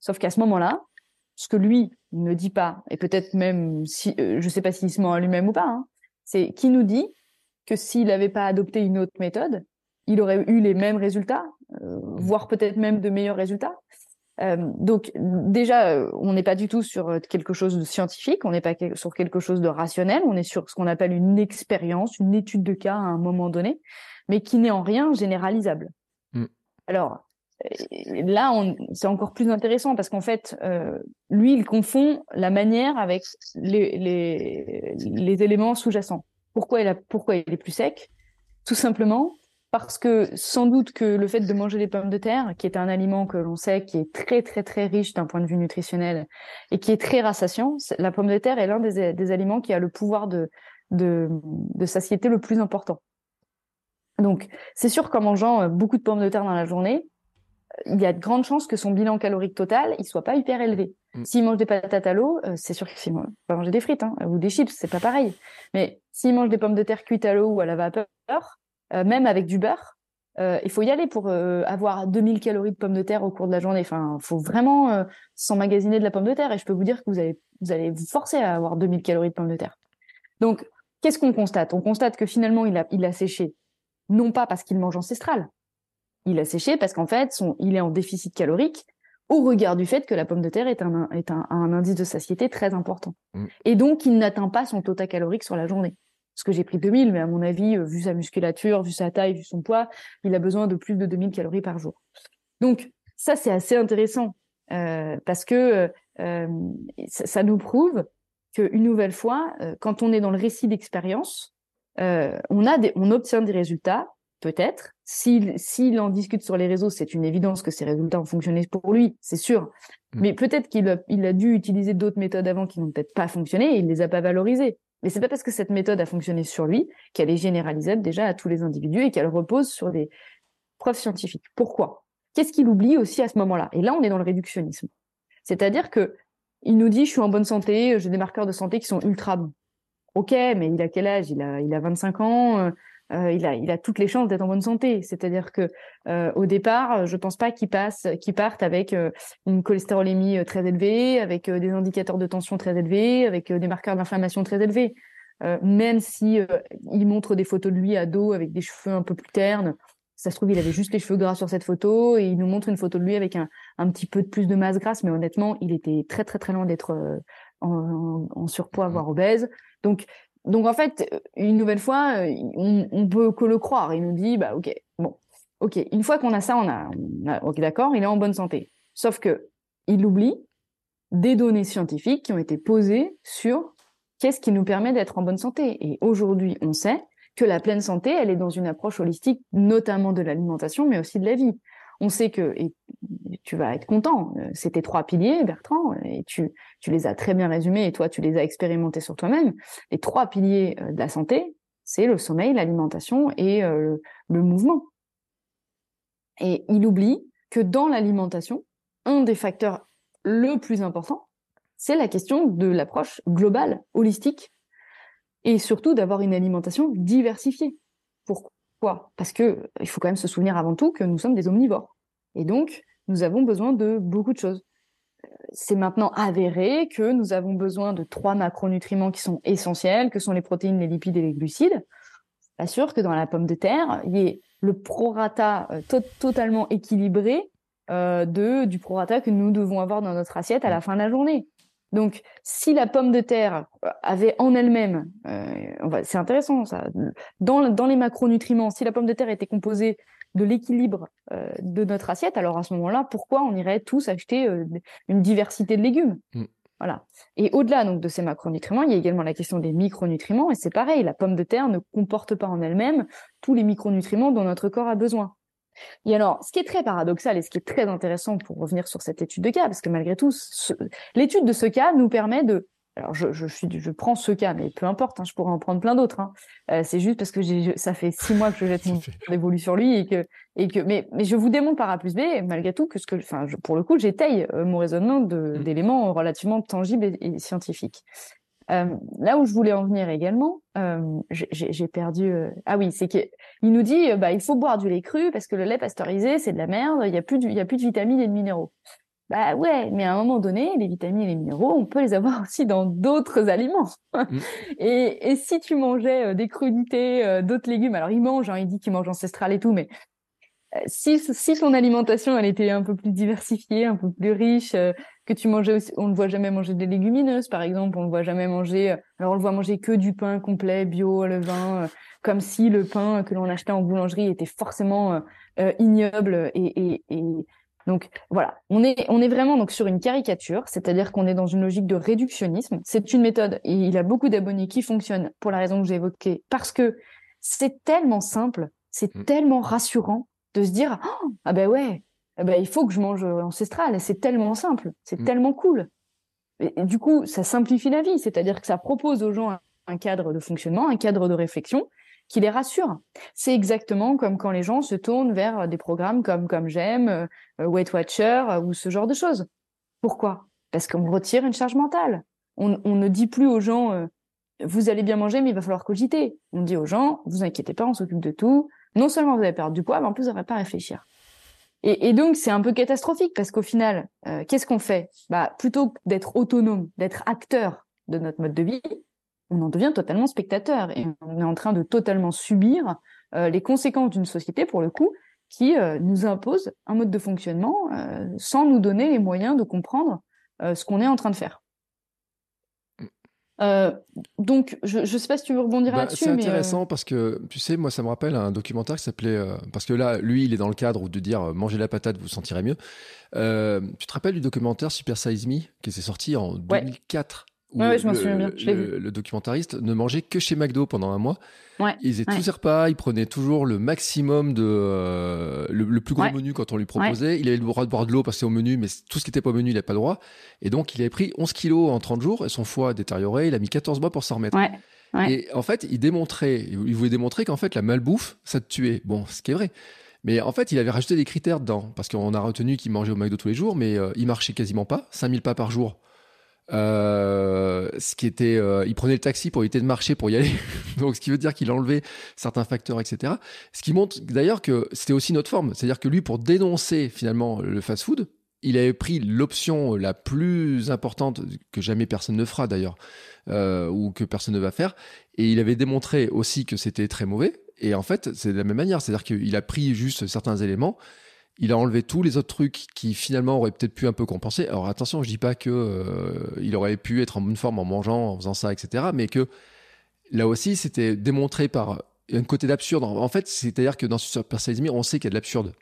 Sauf qu'à ce moment-là, ce que lui ne dit pas, et peut-être même si euh, je ne sais pas s'il se ment à lui-même ou pas, hein, c'est qui nous dit que s'il n'avait pas adopté une autre méthode, il aurait eu les mêmes résultats, euh, voire peut-être même de meilleurs résultats. Euh, donc déjà, on n'est pas du tout sur quelque chose de scientifique, on n'est pas sur quelque chose de rationnel, on est sur ce qu'on appelle une expérience, une étude de cas à un moment donné, mais qui n'est en rien généralisable. Mm. Alors, là, c'est encore plus intéressant parce qu'en fait, euh, lui, il confond la manière avec les, les, les éléments sous-jacents. Pourquoi il, a, pourquoi il est plus sec? Tout simplement parce que sans doute que le fait de manger des pommes de terre, qui est un aliment que l'on sait qui est très très très riche d'un point de vue nutritionnel et qui est très rassasiant, la pomme de terre est l'un des, des, aliments qui a le pouvoir de, de, de satiété le plus important. Donc, c'est sûr qu'en mangeant beaucoup de pommes de terre dans la journée, il y a de grandes chances que son bilan calorique total il soit pas hyper élevé. Mm. S'il mange des patates à l'eau, euh, c'est sûr qu'il va manger des frites hein, ou des chips, c'est pas pareil. Mais s'il mange des pommes de terre cuites à l'eau ou à la vapeur, euh, même avec du beurre, euh, il faut y aller pour avoir 2000 calories de pommes de terre au cours de la journée. Enfin, il faut vraiment s'emmagasiner de la pomme de terre et je peux vous dire que vous allez vous allez vous forcer à avoir 2000 calories de pommes de terre. Donc, qu'est-ce qu'on constate? On constate que finalement il a il a séché non pas parce qu'il mange ancestral, il a séché parce qu'en fait, son, il est en déficit calorique au regard du fait que la pomme de terre est un, est un, indice de satiété très important. Mm. Et donc, il n'atteint pas son total calorique sur la journée. Parce que j'ai pris 2000, mais à mon avis, euh, vu sa musculature, vu sa taille, vu son poids, il a besoin de plus de 2000 calories par jour. Donc, ça, c'est assez intéressant euh, parce que euh, ça, nous prouve qu'une nouvelle fois, quand on est dans le récit d'expérience, on, a des, on obtient des résultats peut-être. S'il en discute sur les réseaux, c'est une évidence que ces résultats ont fonctionné pour lui, c'est sûr. Mm. Mais peut-être qu'il a, il a dû utiliser d'autres méthodes avant qui n'ont peut-être pas fonctionné et il les a pas valorisées. Mais c'est pas parce que cette méthode a fonctionné sur lui qu'elle est généralisable déjà à tous les individus et qu'elle repose sur des preuves scientifiques. Pourquoi? Qu'est-ce qu'il oublie aussi à ce moment-là? Et là, on est dans le réductionnisme. C'est-à-dire que il nous dit, je suis en bonne santé, j'ai des marqueurs de santé qui sont ultra bons. Ok, mais il a quel âge? Il a, il a 25 ans. Euh, euh, il, a, il a toutes les chances d'être en bonne santé. C'est-à-dire que euh, au départ, je pense pas qu'il passe, qu'il parte avec euh, une cholestérolémie très élevée, avec des indicateurs de tension très élevés, avec des marqueurs d'inflammation très élevés. même si il montre des photos de lui à dos avec des cheveux un peu plus ternes, ça se trouve il avait juste les cheveux gras sur cette photo et il nous montre une photo de lui avec un, un petit peu de plus de masse grasse, mais honnêtement, il était très très très loin d'être en, en, surpoids, mmh. voire obèse. Donc donc en fait, une nouvelle fois, on, on, peut que le croire. Il nous dit, bah ok, bon, ok. Une fois qu'on a ça, on a, ok d'accord, il est en bonne santé. Sauf que il oublie des données scientifiques qui ont été posées sur qu'est-ce qui nous permet d'être en bonne santé. Et aujourd'hui, on sait que la pleine santé, elle est dans une approche holistique, notamment de l'alimentation, mais aussi de la vie on sait que, et tu vas être content, euh, c'était trois piliers, Bertrand, et tu, tu les as très bien résumés, et toi, tu les as expérimentés sur toi-même. Les trois piliers euh, de la santé, c'est le sommeil, l'alimentation et euh, le, mouvement. Et il oublie que dans l'alimentation, un des facteurs le plus important, c'est la question de l'approche globale, holistique, et surtout d'avoir une alimentation diversifiée. Pourquoi? Parce que il faut quand même se souvenir avant tout que nous sommes des omnivores. Et donc, nous avons besoin de beaucoup de choses. C'est maintenant avéré que nous avons besoin de trois macronutriments qui sont essentiels, que sont les protéines, les lipides et les glucides. Pas sûr que dans la pomme de terre, il y ait le prorata euh, totalement équilibré euh, de du prorata que nous devons avoir dans notre assiette à la fin de la journée. Donc, si la pomme de terre euh, avait en elle-même, c'est intéressant ça, dans, dans les macronutriments, si la pomme de terre était composée de l'équilibre euh, de notre assiette, alors à ce moment-là, pourquoi on irait tous acheter euh, une diversité de légumes? Mm. Voilà. Et au-delà donc de ces macronutriments, il y a également la question des micronutriments, et c'est pareil, la pomme de terre ne comporte pas en elle-même tous les micronutriments dont notre corps a besoin. Et alors, ce qui est très paradoxal et ce qui est très intéressant pour revenir sur cette étude de cas, parce que malgré tout, l'étude de ce cas nous permet de alors je, je, suis, je prends ce cas, mais peu importe, hein, je pourrais en prendre plein d'autres. Hein. Euh, c'est juste parce que ça fait six mois que je jette [laughs] mon dévolu sur lui et que, et que, mais, mais je vous démontre par A plus B, malgré tout, que ce que, enfin, pour le coup, j'étaye euh, mon raisonnement mmh. d'éléments relativement tangibles et scientifiques. Euh, là où je voulais en venir également, j'ai perdu. Ah oui, c'est qu'il nous dit, bah il faut boire du lait cru parce que le lait pasteurisé c'est de la merde. Il y a plus de, il y a plus de vitamines et de minéraux. Bah ouais, mais à un moment donné, les vitamines et les minéraux, on peut les avoir [laughs] aussi dans d'autres aliments. Mm. [laughs] et, et, si tu mangeais des crudités, d'autres légumes, alors il mange, hein, il dit qu'il mange ancestral et tout, mais si, si son alimentation elle était un peu plus diversifiée, un peu plus riche, que tu mangeais aussi, on ne voit jamais manger des légumineuses, par exemple, on ne voit jamais manger, euh, alors on le voit manger que du pain complet, bio, le vin, euh, comme si le pain que l'on achetait en boulangerie était forcément euh, ignoble et, et, et, donc voilà, on est on est vraiment donc sur une caricature, c'est-à-dire qu'on est dans une logique de réductionnisme. C'est une méthode et il a beaucoup d'abonnés qui fonctionnent pour la raison que j'ai évoquée parce que c'est tellement simple, c'est mmh. tellement rassurant de se dire ah ben ouais, eh ben, il faut que je mange ancestral. C'est tellement simple, c'est mm. tellement cool. Et, du coup, ça simplifie la vie, c'est-à-dire que ça propose aux gens un, cadre de fonctionnement, un cadre de réflexion qui les rassure. C'est exactement comme quand les gens se tournent vers des programmes comme comme j'aime, euh, Weight Watcher euh, ou ce genre de choses. Pourquoi? Parce qu'on retire une charge mentale. On, ne dit plus aux gens euh, vous allez bien manger, mais il va falloir cogiter. On dit aux gens vous inquiétez pas, on s'occupe de tout. Non seulement vous allez perdre du poids, mais en plus vous n'aurez pas à réfléchir. Et, et donc, c'est un peu catastrophique parce qu'au final, euh, qu'est-ce qu'on fait? Bah, Plutôt d'être autonome, d'être acteur de notre mode de vie, on en devient totalement spectateur et on est en train de totalement subir euh, les conséquences d'une société, pour le coup, qui euh, nous impose un mode de fonctionnement sans nous donner les moyens de comprendre ce qu'on est en train de faire. Euh, donc, je ne sais pas si tu veux rebondir bah, là-dessus. C'est intéressant parce que, tu sais, moi, ça me rappelle un documentaire qui s'appelait. Euh, parce que là, lui, il est dans le cadre de dire mangez la patate, vous vous sentirez mieux. Euh, tu te rappelles du documentaire Super Size Me qui s'est sorti en 2004 Ouais, je m'en souviens bien. le, documentariste ne mangeait que chez McDo pendant un mois. Ouais, il faisait tous ses repas, il prenait toujours le maximum de euh, le, plus gros menu quand on lui proposait. Il avait le droit de boire de l'eau parce que c'est au menu, mais tout ce qui n'était pas au menu, il n'avait pas le droit. Et donc, il avait pris 11 kilos en 30 jours et son foie a détérioré. Il a mis 14 mois pour s'en remettre. Et en fait, il démontrait, il voulait démontrer qu'en fait, la malbouffe, ça te tuait. Bon, ce qui est vrai. Mais en fait, il avait rajouté des critères dedans. Parce qu'on a retenu qu'il mangeait au McDo tous les jours, mais euh, il marchait quasiment pas. 5000 pas par jour. Euh, ce qui était, euh, il prenait le taxi pour éviter de marcher pour y aller. [laughs] Donc, ce qui veut dire qu'il enlevait certains facteurs, etc. Ce qui montre d'ailleurs que c'était aussi notre forme. C'est-à-dire que lui, pour dénoncer finalement le fast-food, il avait pris l'option la plus importante que jamais personne ne fera d'ailleurs, euh, ou que personne ne va faire, et il avait démontré aussi que c'était très mauvais. Et en fait, c'est de la même manière. C'est-à-dire qu'il a pris juste certains éléments il a enlevé tous les autres trucs qui finalement auraient peut-être pu un peu compenser. Alors attention, je dis pas que euh, il aurait pu être en bonne forme en mangeant, en faisant ça, etc. Mais que là aussi, c'était démontré par un côté d'absurde. En fait, c'est-à-dire que dans Super Size on sait qu'il y a de l'absurde.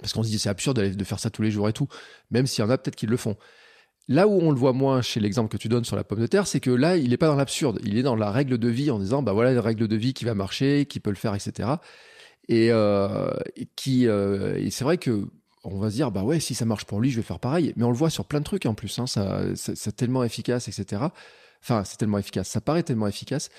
Parce qu'on se dit c'est absurde de faire ça tous les jours et tout, même s'il y en a peut-être qui le font. Là où on le voit moins chez l'exemple que tu donnes sur la pomme de terre, c'est que là, il n'est pas dans l'absurde, il est dans la règle de vie en disant, bah voilà, une règle de vie qui va marcher, qui peut le faire, etc. Et, euh, qui, euh, et c'est vrai que on va se dire bah ouais si ça marche pour lui je vais faire pareil. Mais on le voit sur plein de trucs en plus hein, ça c'est tellement efficace etc enfin c'est tellement efficace ça paraît tellement efficace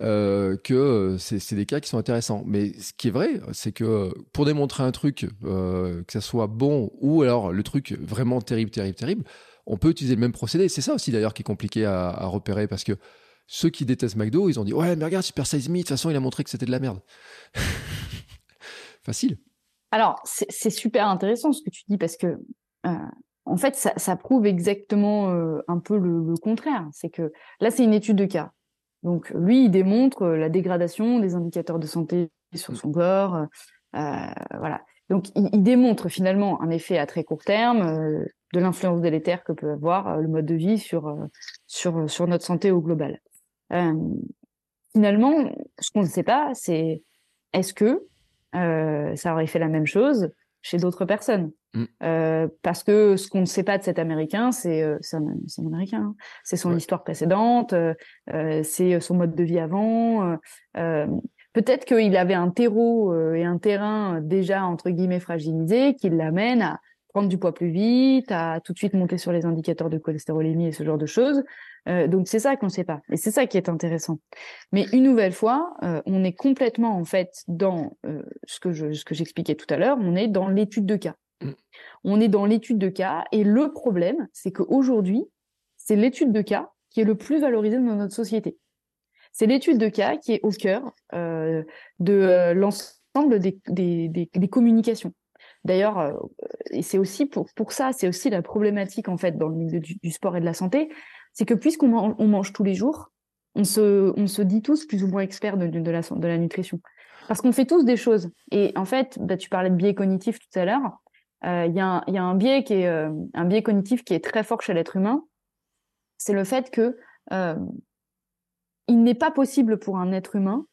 euh, que c'est des cas qui sont intéressants. Mais ce qui est vrai c'est que pour démontrer un truc que ça soit bon ou alors le truc vraiment terrible terrible terrible on peut utiliser le même procédé. C'est ça aussi d'ailleurs qui est compliqué à, à repérer parce que ceux qui détestent McDo ils ont dit ouais mais regarde Super Size Me de toute façon il a montré que c'était de la merde Facile. Alors, c'est super intéressant ce que tu dis parce que, euh, en fait, ça, ça prouve exactement euh, un peu le, le contraire. C'est que là, c'est une étude de cas. Donc, lui, il démontre la dégradation des indicateurs de santé sur son corps. Euh, voilà. Donc, il, il, démontre finalement un effet à très court terme euh, de l'influence délétère que peut avoir euh, le mode de vie sur, sur, sur notre santé au global. finalement, ce qu'on ne sait pas, c'est est-ce que euh, ça aurait fait la même chose chez d'autres personnes. Mm. Euh, parce que ce qu'on ne sait pas de cet Américain, c'est euh, un, un, Américain, hein. c'est son histoire précédente, euh, euh, c'est son mode de vie avant. Peut-être qu'il avait un terreau et un terrain déjà entre guillemets fragilisé qui l'amène à prendre du poids plus vite, à tout de suite monter sur les indicateurs de cholestérolémie et ce genre de choses. Euh, donc c'est ça qu'on ne sait pas, et c'est ça qui est intéressant. Mais une nouvelle fois, euh, on est complètement en fait dans euh, ce que je, ce que j'expliquais tout à l'heure, on est dans l'étude de cas. Mm. On est dans l'étude de cas, et le problème, c'est qu'aujourd'hui, c'est l'étude de cas qui est le plus valorisé dans notre société. C'est l'étude de cas qui est au cœur de l'ensemble des, des, des, des communications. D'ailleurs, euh, et c'est aussi pour, pour ça, c'est aussi la problématique en fait dans le milieu du, sport et de la santé, c'est que puisqu'on on mange tous les jours, on se, on se dit tous plus ou moins experts de, de, la, de la nutrition. Parce qu'on fait tous des choses. Et en fait, bah, tu parlais de biais cognitif tout à l'heure. Euh, il y, a un, y a un biais qui est euh, un biais cognitif qui est très fort chez l'être humain. C'est le fait que il n'est pas possible pour un être humain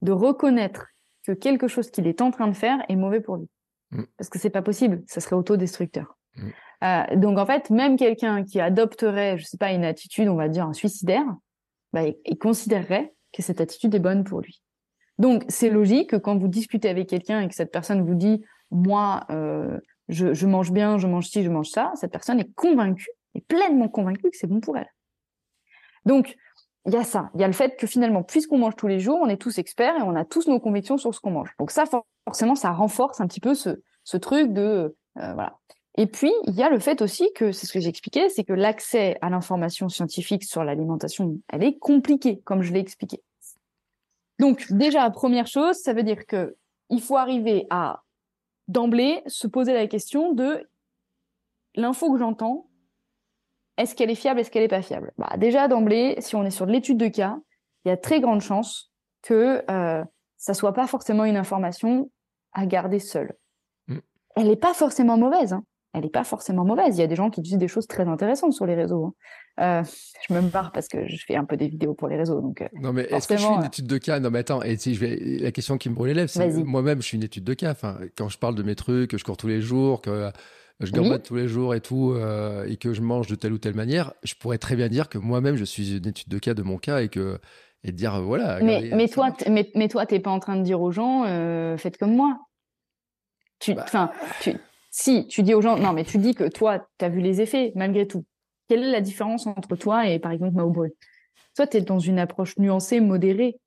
de reconnaître que quelque chose qu'il est en train de faire est mauvais pour lui. Mm. Parce que c'est pas possible, ça serait autodestructeur. Mm. Euh, donc en fait, même quelqu'un qui adopterait, je sais pas, une attitude, on va dire, un suicidaire, bah, il, considérerait que cette attitude est bonne pour lui. Donc c'est logique que quand vous discutez avec quelqu'un et que cette personne vous dit, moi, euh, je, mange bien, je mange ci, je mange ça, cette personne est convaincue, est pleinement convaincue que c'est bon pour elle. Donc il y a ça, il y a le fait que finalement, puisqu'on mange tous les jours, on est tous experts et on a tous nos convictions sur ce qu'on mange. Donc ça, forcément, ça renforce un petit peu ce, ce truc de euh, voilà. Et puis il y a le fait aussi que c'est ce que j'expliquais, c'est que l'accès à l'information scientifique sur l'alimentation, elle est compliquée, comme je l'ai expliqué. Donc déjà première chose, ça veut dire que il faut arriver à d'emblée se poser la question de l'info que j'entends, est-ce qu'elle est fiable, est-ce qu'elle est pas fiable? Bah, Déjà d'emblée, si on est sur l'étude de cas, il y a très grande chance que euh, ça soit pas forcément une information à garder seule. Mm. Elle n'est pas forcément mauvaise. Hein. Elle n'est pas forcément mauvaise. Il y a des gens qui disent des choses très intéressantes sur les réseaux. Hein. Euh, je me barre parce que je fais un peu des vidéos pour les réseaux. Donc, euh, non, mais est-ce que je suis une étude de cas? Non, mais attends, et si je vais... la question qui me brûle les lèvres, c'est moi-même, je suis une étude de cas. Enfin, quand je parle de mes trucs, que je cours tous les jours, que je gambatte tous les jours et tout, euh, et que je mange de telle ou telle manière, je pourrais très bien dire que moi-même, je suis une étude de cas de mon cas et que et dire voilà. Mais, mais toi, mais, mais toi, t'es pas en train de dire aux gens, euh, faites comme moi. Tu, bah. enfin, tu, si tu dis aux gens, non, mais tu dis que toi, tu as vu les effets malgré tout. Quelle est la différence entre toi et par exemple Mao Toi, tu es dans une approche nuancée, modérée.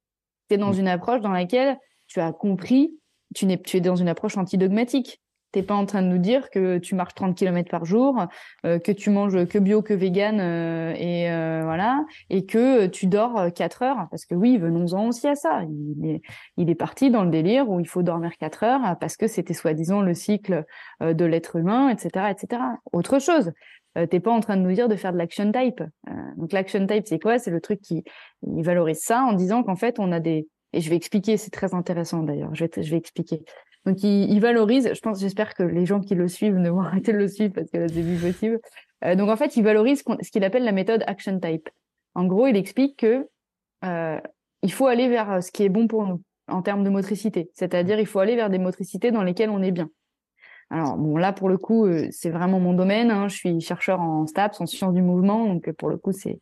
Tu es dans mm. une approche dans laquelle tu as compris, tu, es, tu es dans une approche antidogmatique. T'es pas en train de nous dire que tu marches 30 km par jour, euh, que tu manges que bio, que vegan, euh, et euh, voilà, et que tu dors 4 heures. Parce que oui, venons-en aussi à ça. Il est, parti dans le délire où il faut dormir 4 heures parce que c'était soi-disant le cycle de l'être humain, etc., etc. Autre chose. T'es pas en train de nous dire de faire de l'action type. donc l'action type, c'est quoi? C'est le truc qui il valorise ça en disant qu'en fait, on a des et je vais expliquer, c'est très intéressant d'ailleurs. Je vais, je vais expliquer. Donc, il, valorise, je pense, j'espère que les gens qui le suivent ne vont [laughs] arrêter de le suivre parce que c'est plus possible. Euh, donc, en fait, il valorise ce qu'il appelle la méthode action type. En gros, il explique que euh, il faut aller vers ce qui est bon pour nous en termes de motricité. C'est-à-dire, il faut aller vers des motricités dans lesquelles on est bien. Alors, bon, là, pour le coup, euh, c'est vraiment mon domaine. Hein. Je suis chercheur en STAPS, en sciences du mouvement. Donc, pour le coup, c'est...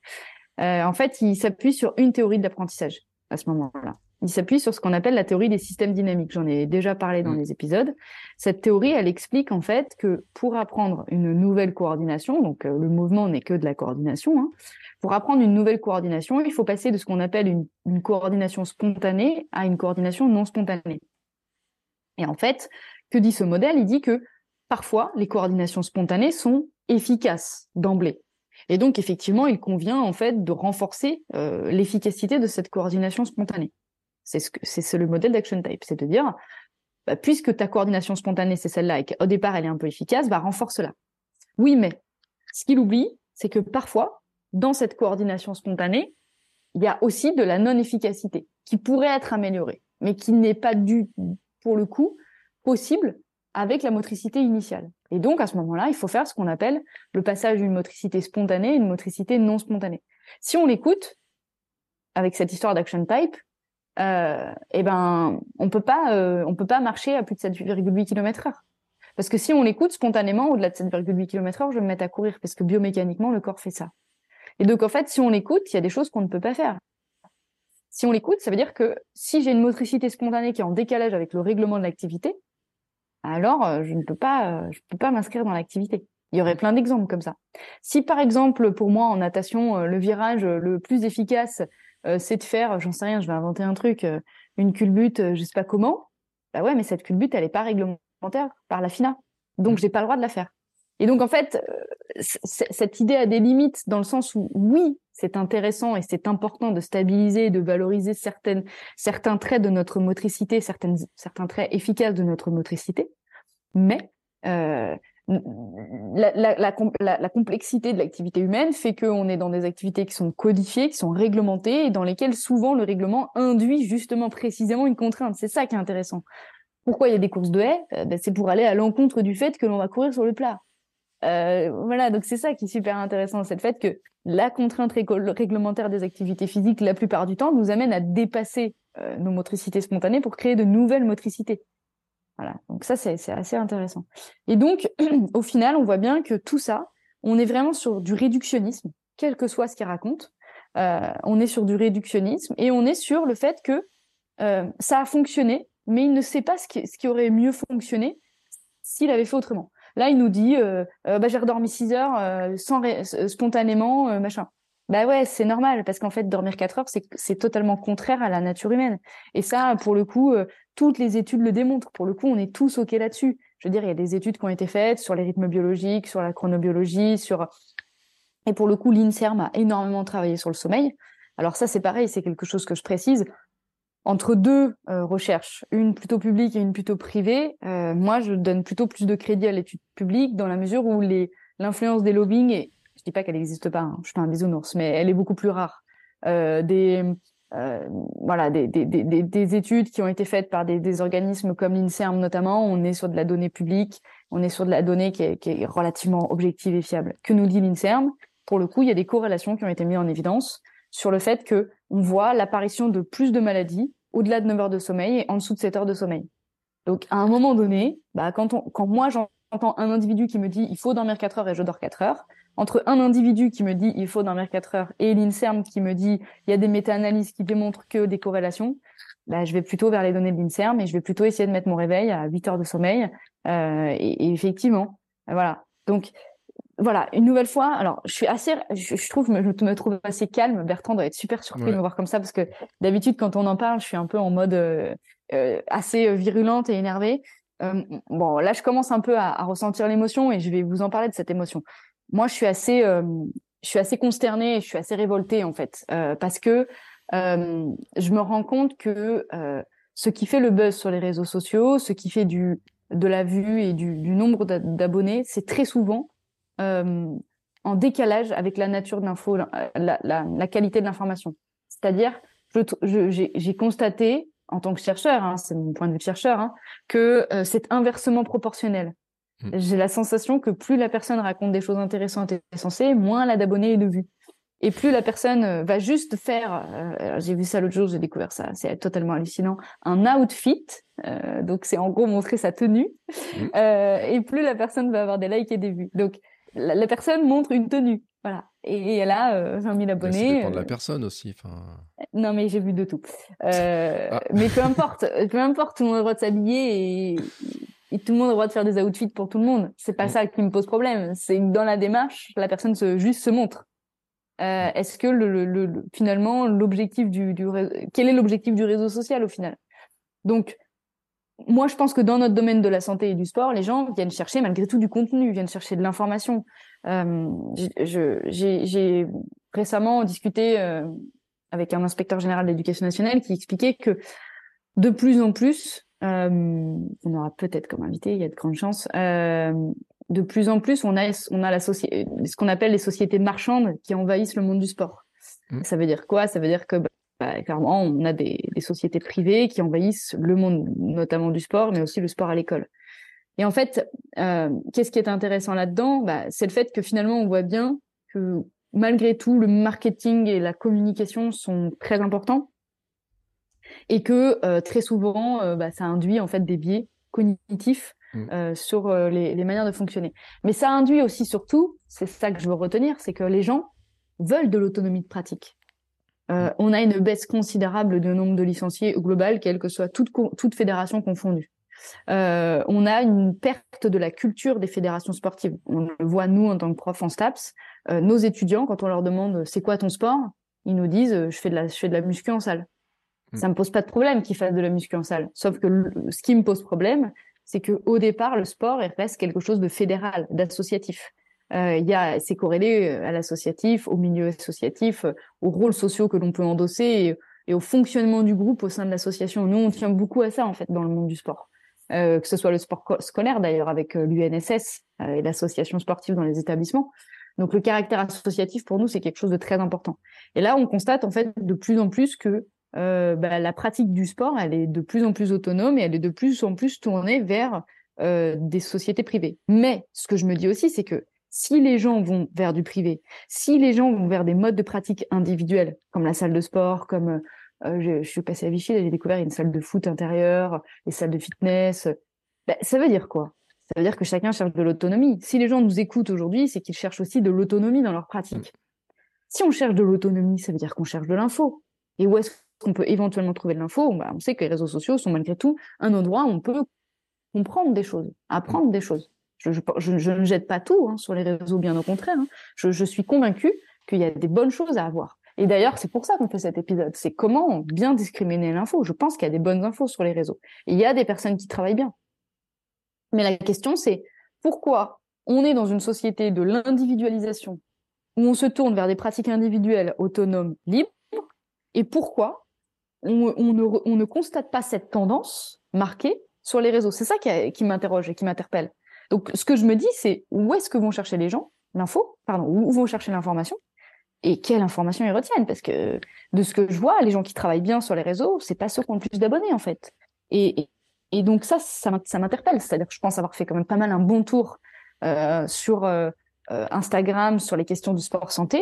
Euh, en fait, il s'appuie sur une théorie de l'apprentissage à ce moment-là il s'appuie sur ce qu'on appelle la théorie des systèmes dynamiques. J'en ai déjà parlé dans mm. les épisodes. Cette théorie, elle explique en fait que pour apprendre une nouvelle coordination, donc euh, le mouvement n'est que de la coordination, hein, pour apprendre une nouvelle coordination, il faut passer de ce qu'on appelle une, une, coordination spontanée à une coordination non spontanée. Et en fait, que dit ce modèle? Il dit que parfois, les coordinations spontanées sont efficaces d'emblée. Et donc, effectivement, il convient en fait de renforcer euh, l'efficacité de cette coordination spontanée. C'est ce le modèle d'action type, c'est de dire bah, puisque ta coordination spontanée, c'est celle-là, et qu'au départ, elle est un peu efficace, bah, renforce-la. Oui, mais ce qu'il oublie, c'est que parfois, dans cette coordination spontanée, il y a aussi de la non-efficacité qui pourrait être améliorée, mais qui n'est pas du, pour le coup, possible avec la motricité initiale. Et donc, à ce moment-là, il faut faire ce qu'on appelle le passage d'une motricité spontanée à une motricité non spontanée. Si on l'écoute, avec cette histoire d'action type, euh, eh ben, on peut pas, euh, on peut pas marcher à plus de 7,8 km heure. Parce que si on l'écoute spontanément, au-delà de 7,8 km heure, je vais me mettre à courir parce que biomécaniquement, le corps fait ça. Et donc, en fait, si on l'écoute, il y a des choses qu'on ne peut pas faire. Si on l'écoute, ça veut dire que si j'ai une motricité spontanée qui est en décalage avec le règlement de l'activité, alors euh, je ne peux pas, je peux pas m'inscrire dans l'activité. Il y aurait plein d'exemples comme ça. Si par exemple, pour moi en natation, le virage le plus efficace, c'est de faire, j'en sais rien, je vais inventer un truc, une culbute, je sais pas comment. Bah ouais, mais cette culbute, elle est pas réglementaire par la FINA, donc j'ai pas le droit de la faire. Et donc en fait, cette idée a des limites dans le sens où oui, c'est intéressant et c'est important de stabiliser, de valoriser certaines, certains traits de notre motricité, certaines, certains traits efficaces de notre motricité. Mais euh, la, la, la, la, complexité de l'activité humaine fait qu'on est dans des activités qui sont codifiées, qui sont réglementées et dans lesquelles souvent le règlement induit justement précisément une contrainte. C'est ça qui est intéressant. Pourquoi il y a des courses de haies? Euh, ben, C'est pour aller à l'encontre du fait que l'on va courir sur le plat. Euh, voilà, donc c'est ça qui est super intéressant, c'est le fait que la contrainte réglementaire des activités physiques, la plupart du temps, nous amène à dépasser euh, nos motricités spontanées pour créer de nouvelles motricités. Voilà, donc ça c'est assez intéressant. Et donc, [clears throat] au final, on voit bien que tout ça, on est vraiment sur du réductionnisme, quel que soit ce qu'il raconte. Euh, on est sur du réductionnisme et on est sur le fait que ça a fonctionné, mais il ne sait pas ce qui, aurait mieux fonctionné s'il avait fait autrement. Là, il nous dit, euh, euh, bah, j'ai redormi 6 heures euh, spontanément, machin. Bah ouais, c'est normal parce qu'en fait, dormir 4 heures, c'est totalement contraire à la nature humaine. Et ça, pour le coup, toutes les études le démontrent. Pour le coup, on est tous OK là-dessus. Je veux dire, il y a des études qui ont été faites sur les rythmes biologiques, sur la chronobiologie, sur... Et pour le coup, l'INSERM a énormément travaillé sur le sommeil. Alors ça, c'est pareil, c'est quelque chose que je précise entre deux euh, recherches, une plutôt publique et une plutôt privée, euh, moi je donne plutôt plus de crédit à l'étude publique dans la mesure où l'influence des lobbying, je dis pas qu'elle n'existe pas, hein, je suis pas un bisounours, mais elle est beaucoup plus rare. Euh, des voilà des, des, des, des, études qui ont été faites par des, organismes comme l'Inserm notamment, on est sur de la donnée publique, on est sur de la donnée qui est, qui est relativement objective et fiable. Que nous dit l'Inserm? Pour le coup, il y a des corrélations qui ont été mises en évidence sur le fait que on voit l'apparition de plus de maladies au-delà de 9 heures de sommeil et en dessous de 7 heures de sommeil. Donc, à un moment donné, bah, quand, on, quand moi j'entends un individu qui me dit il faut dormir 4 heures et je dors 4 heures, entre un individu qui me dit il faut dormir 4 heures et l'INSERM qui me dit il y a des méta-analyses qui démontrent que des corrélations, bah, je vais plutôt vers les données de l'INSERM et je vais plutôt essayer de mettre mon réveil à 8 heures de sommeil. Euh, et, et, effectivement, voilà. Donc, voilà, une nouvelle fois, alors je suis assez, je, trouve, je me trouve assez calme. Bertrand doit être super surpris de me voir comme ça parce que d'habitude, quand on en parle, je suis un peu en mode euh, euh, assez virulente et énervée. Euh, bon, là, je commence un peu à, ressentir l'émotion et je vais vous en parler de cette émotion. Moi, je suis assez, je suis assez consternée je suis assez révoltée en fait parce que je me rends compte que ce qui fait le buzz sur les réseaux sociaux, ce qui fait du de la vue et du, nombre d'abonnés, c'est très souvent euh, en décalage avec la nature de l'info, la, qualité de l'information. C'est-à-dire, j'ai constaté, en tant que chercheur, hein, c'est mon point de vue de chercheur, hein, que euh, c'est inversement proportionnel. Hmm. J'ai la sensation que plus la personne raconte des choses intéressantes et sensées, moins elle a d'abonnés et de vues. Et plus la personne euh, va juste faire, euh, j'ai vu ça l'autre jour, j'ai découvert ça, c'est totalement hallucinant, un outfit, euh, donc c'est en gros montrer sa tenue, euh, et plus la personne va avoir des likes et des vues. Donc la, personne montre une tenue. Voilà. Et, a euh, 20 000 abonnés. Ça dépend de la euh. personne aussi. Non, mais j'ai vu de tout. Euh, ah. Mais peu importe, peu importe, tout le monde a le droit de s'habiller et, et, tout le monde a le droit de faire des outfits pour tout le monde. C'est pas mm. ça qui me pose problème. C'est que dans la démarche, la personne se, juste se montre. Euh, mm. Est-ce que le, le, le finalement l'objectif du, du quel est l'objectif du réseau social au final? Donc moi, je pense que dans notre domaine de la santé et du sport, les gens viennent chercher malgré tout du contenu, viennent chercher de l'information. Euh, J'ai récemment discuté euh, avec un inspecteur général d'éducation nationale qui expliquait que de plus en plus, on aura peut-être comme invité, il y a de grandes chances. de plus en plus, on a, on a la ce qu'on appelle les sociétés marchandes qui envahissent le monde du sport. Mmh. Ça veut dire quoi? Ça veut dire que bah, clairement, on a des, des, sociétés privées qui envahissent le monde, notamment du sport, mais aussi le sport à l'école. Et en fait, euh, qu'est-ce qui est intéressant là-dedans? Bah, C'est le fait que finalement, on voit bien que malgré tout, le marketing et la communication sont très importants et que euh, très souvent, euh, bah, ça induit en fait des biais cognitifs mmh. sur les, les, manières de fonctionner. Mais ça induit aussi surtout, c'est ça que je veux retenir, c'est que les gens veulent de l'autonomie de pratique. Euh, mmh. on a une baisse considérable de nombre de licenciés au global, quelle que soit toute, toute fédération confondue. Euh, on a une perte de la culture des fédérations sportives. On le voit nous en tant que prof en STAPS. Euh, nos étudiants, quand on leur demande c'est quoi ton sport, ils nous disent je fais de la, je fais de la muscu en salle. Hmm. Ça me pose pas de problème qu'ils fassent de la muscu en salle. Sauf que ce qui me pose problème, c'est que au départ le sport reste quelque chose de fédéral, d'associatif. Euh, il y a, c'est corrélé à l'associatif, au milieu associatif, aux rôles sociaux que l'on peut endosser et, et, au fonctionnement du groupe au sein de l'association. Nous, on tient beaucoup à ça en fait dans le monde du sport. Euh, que ce soit le sport scolaire d'ailleurs avec euh, l'UNSS euh, et l'association sportive dans les établissements. Donc le caractère associatif pour nous c'est quelque chose de très important. Et là on constate en fait de plus en plus que bah, la pratique du sport elle est de plus en plus autonome et elle est de plus en plus tournée vers des sociétés privées. Mais ce que je me dis aussi c'est que si les gens vont vers du privé, si les gens vont vers des modes de pratique individuels comme la salle de sport, comme je, je, suis passée à Vichy, j'ai découvert une salle de foot intérieure, des salles de fitness. Ben, ça veut dire quoi? Ça veut dire que chacun cherche de l'autonomie. Si les gens nous écoutent aujourd'hui, c'est qu'ils cherchent aussi de l'autonomie dans leur pratique. Si on cherche de l'autonomie, ça veut dire qu'on cherche de l'info. Et où est-ce qu'on peut éventuellement trouver de l'info? Ben, On sait que les réseaux sociaux sont malgré tout un endroit où on peut comprendre des choses, apprendre des choses. Je ne jette pas tout hein, sur les réseaux, bien au contraire. Hein. Je, suis convaincue qu'il y a des bonnes choses à avoir. Et d'ailleurs, c'est pour ça qu'on fait cet épisode. C'est comment bien discriminer l'info. Je pense qu'il y a des bonnes infos sur les réseaux. il y a des personnes qui travaillent bien. Mais la question, c'est pourquoi on est dans une société de l'individualisation où on se tourne vers des pratiques individuelles autonomes, libres, et pourquoi on, ne, constate pas cette tendance marquée sur les réseaux? C'est ça qui, m'interroge et qui m'interpelle. Donc, ce que je me dis, c'est où est-ce que vont chercher les gens? L'info, pardon, où vont chercher l'information? Et quelle information ils retiennent parce que de ce que je vois les gens qui travaillent bien sur les réseaux c'est pas ceux qui ont le plus d'abonnés en fait. Et, et, donc ça ça m'interpelle. C'est-à-dire que je pense avoir fait quand même pas mal un bon tour euh, sur euh, euh Instagram sur les questions du sport santé.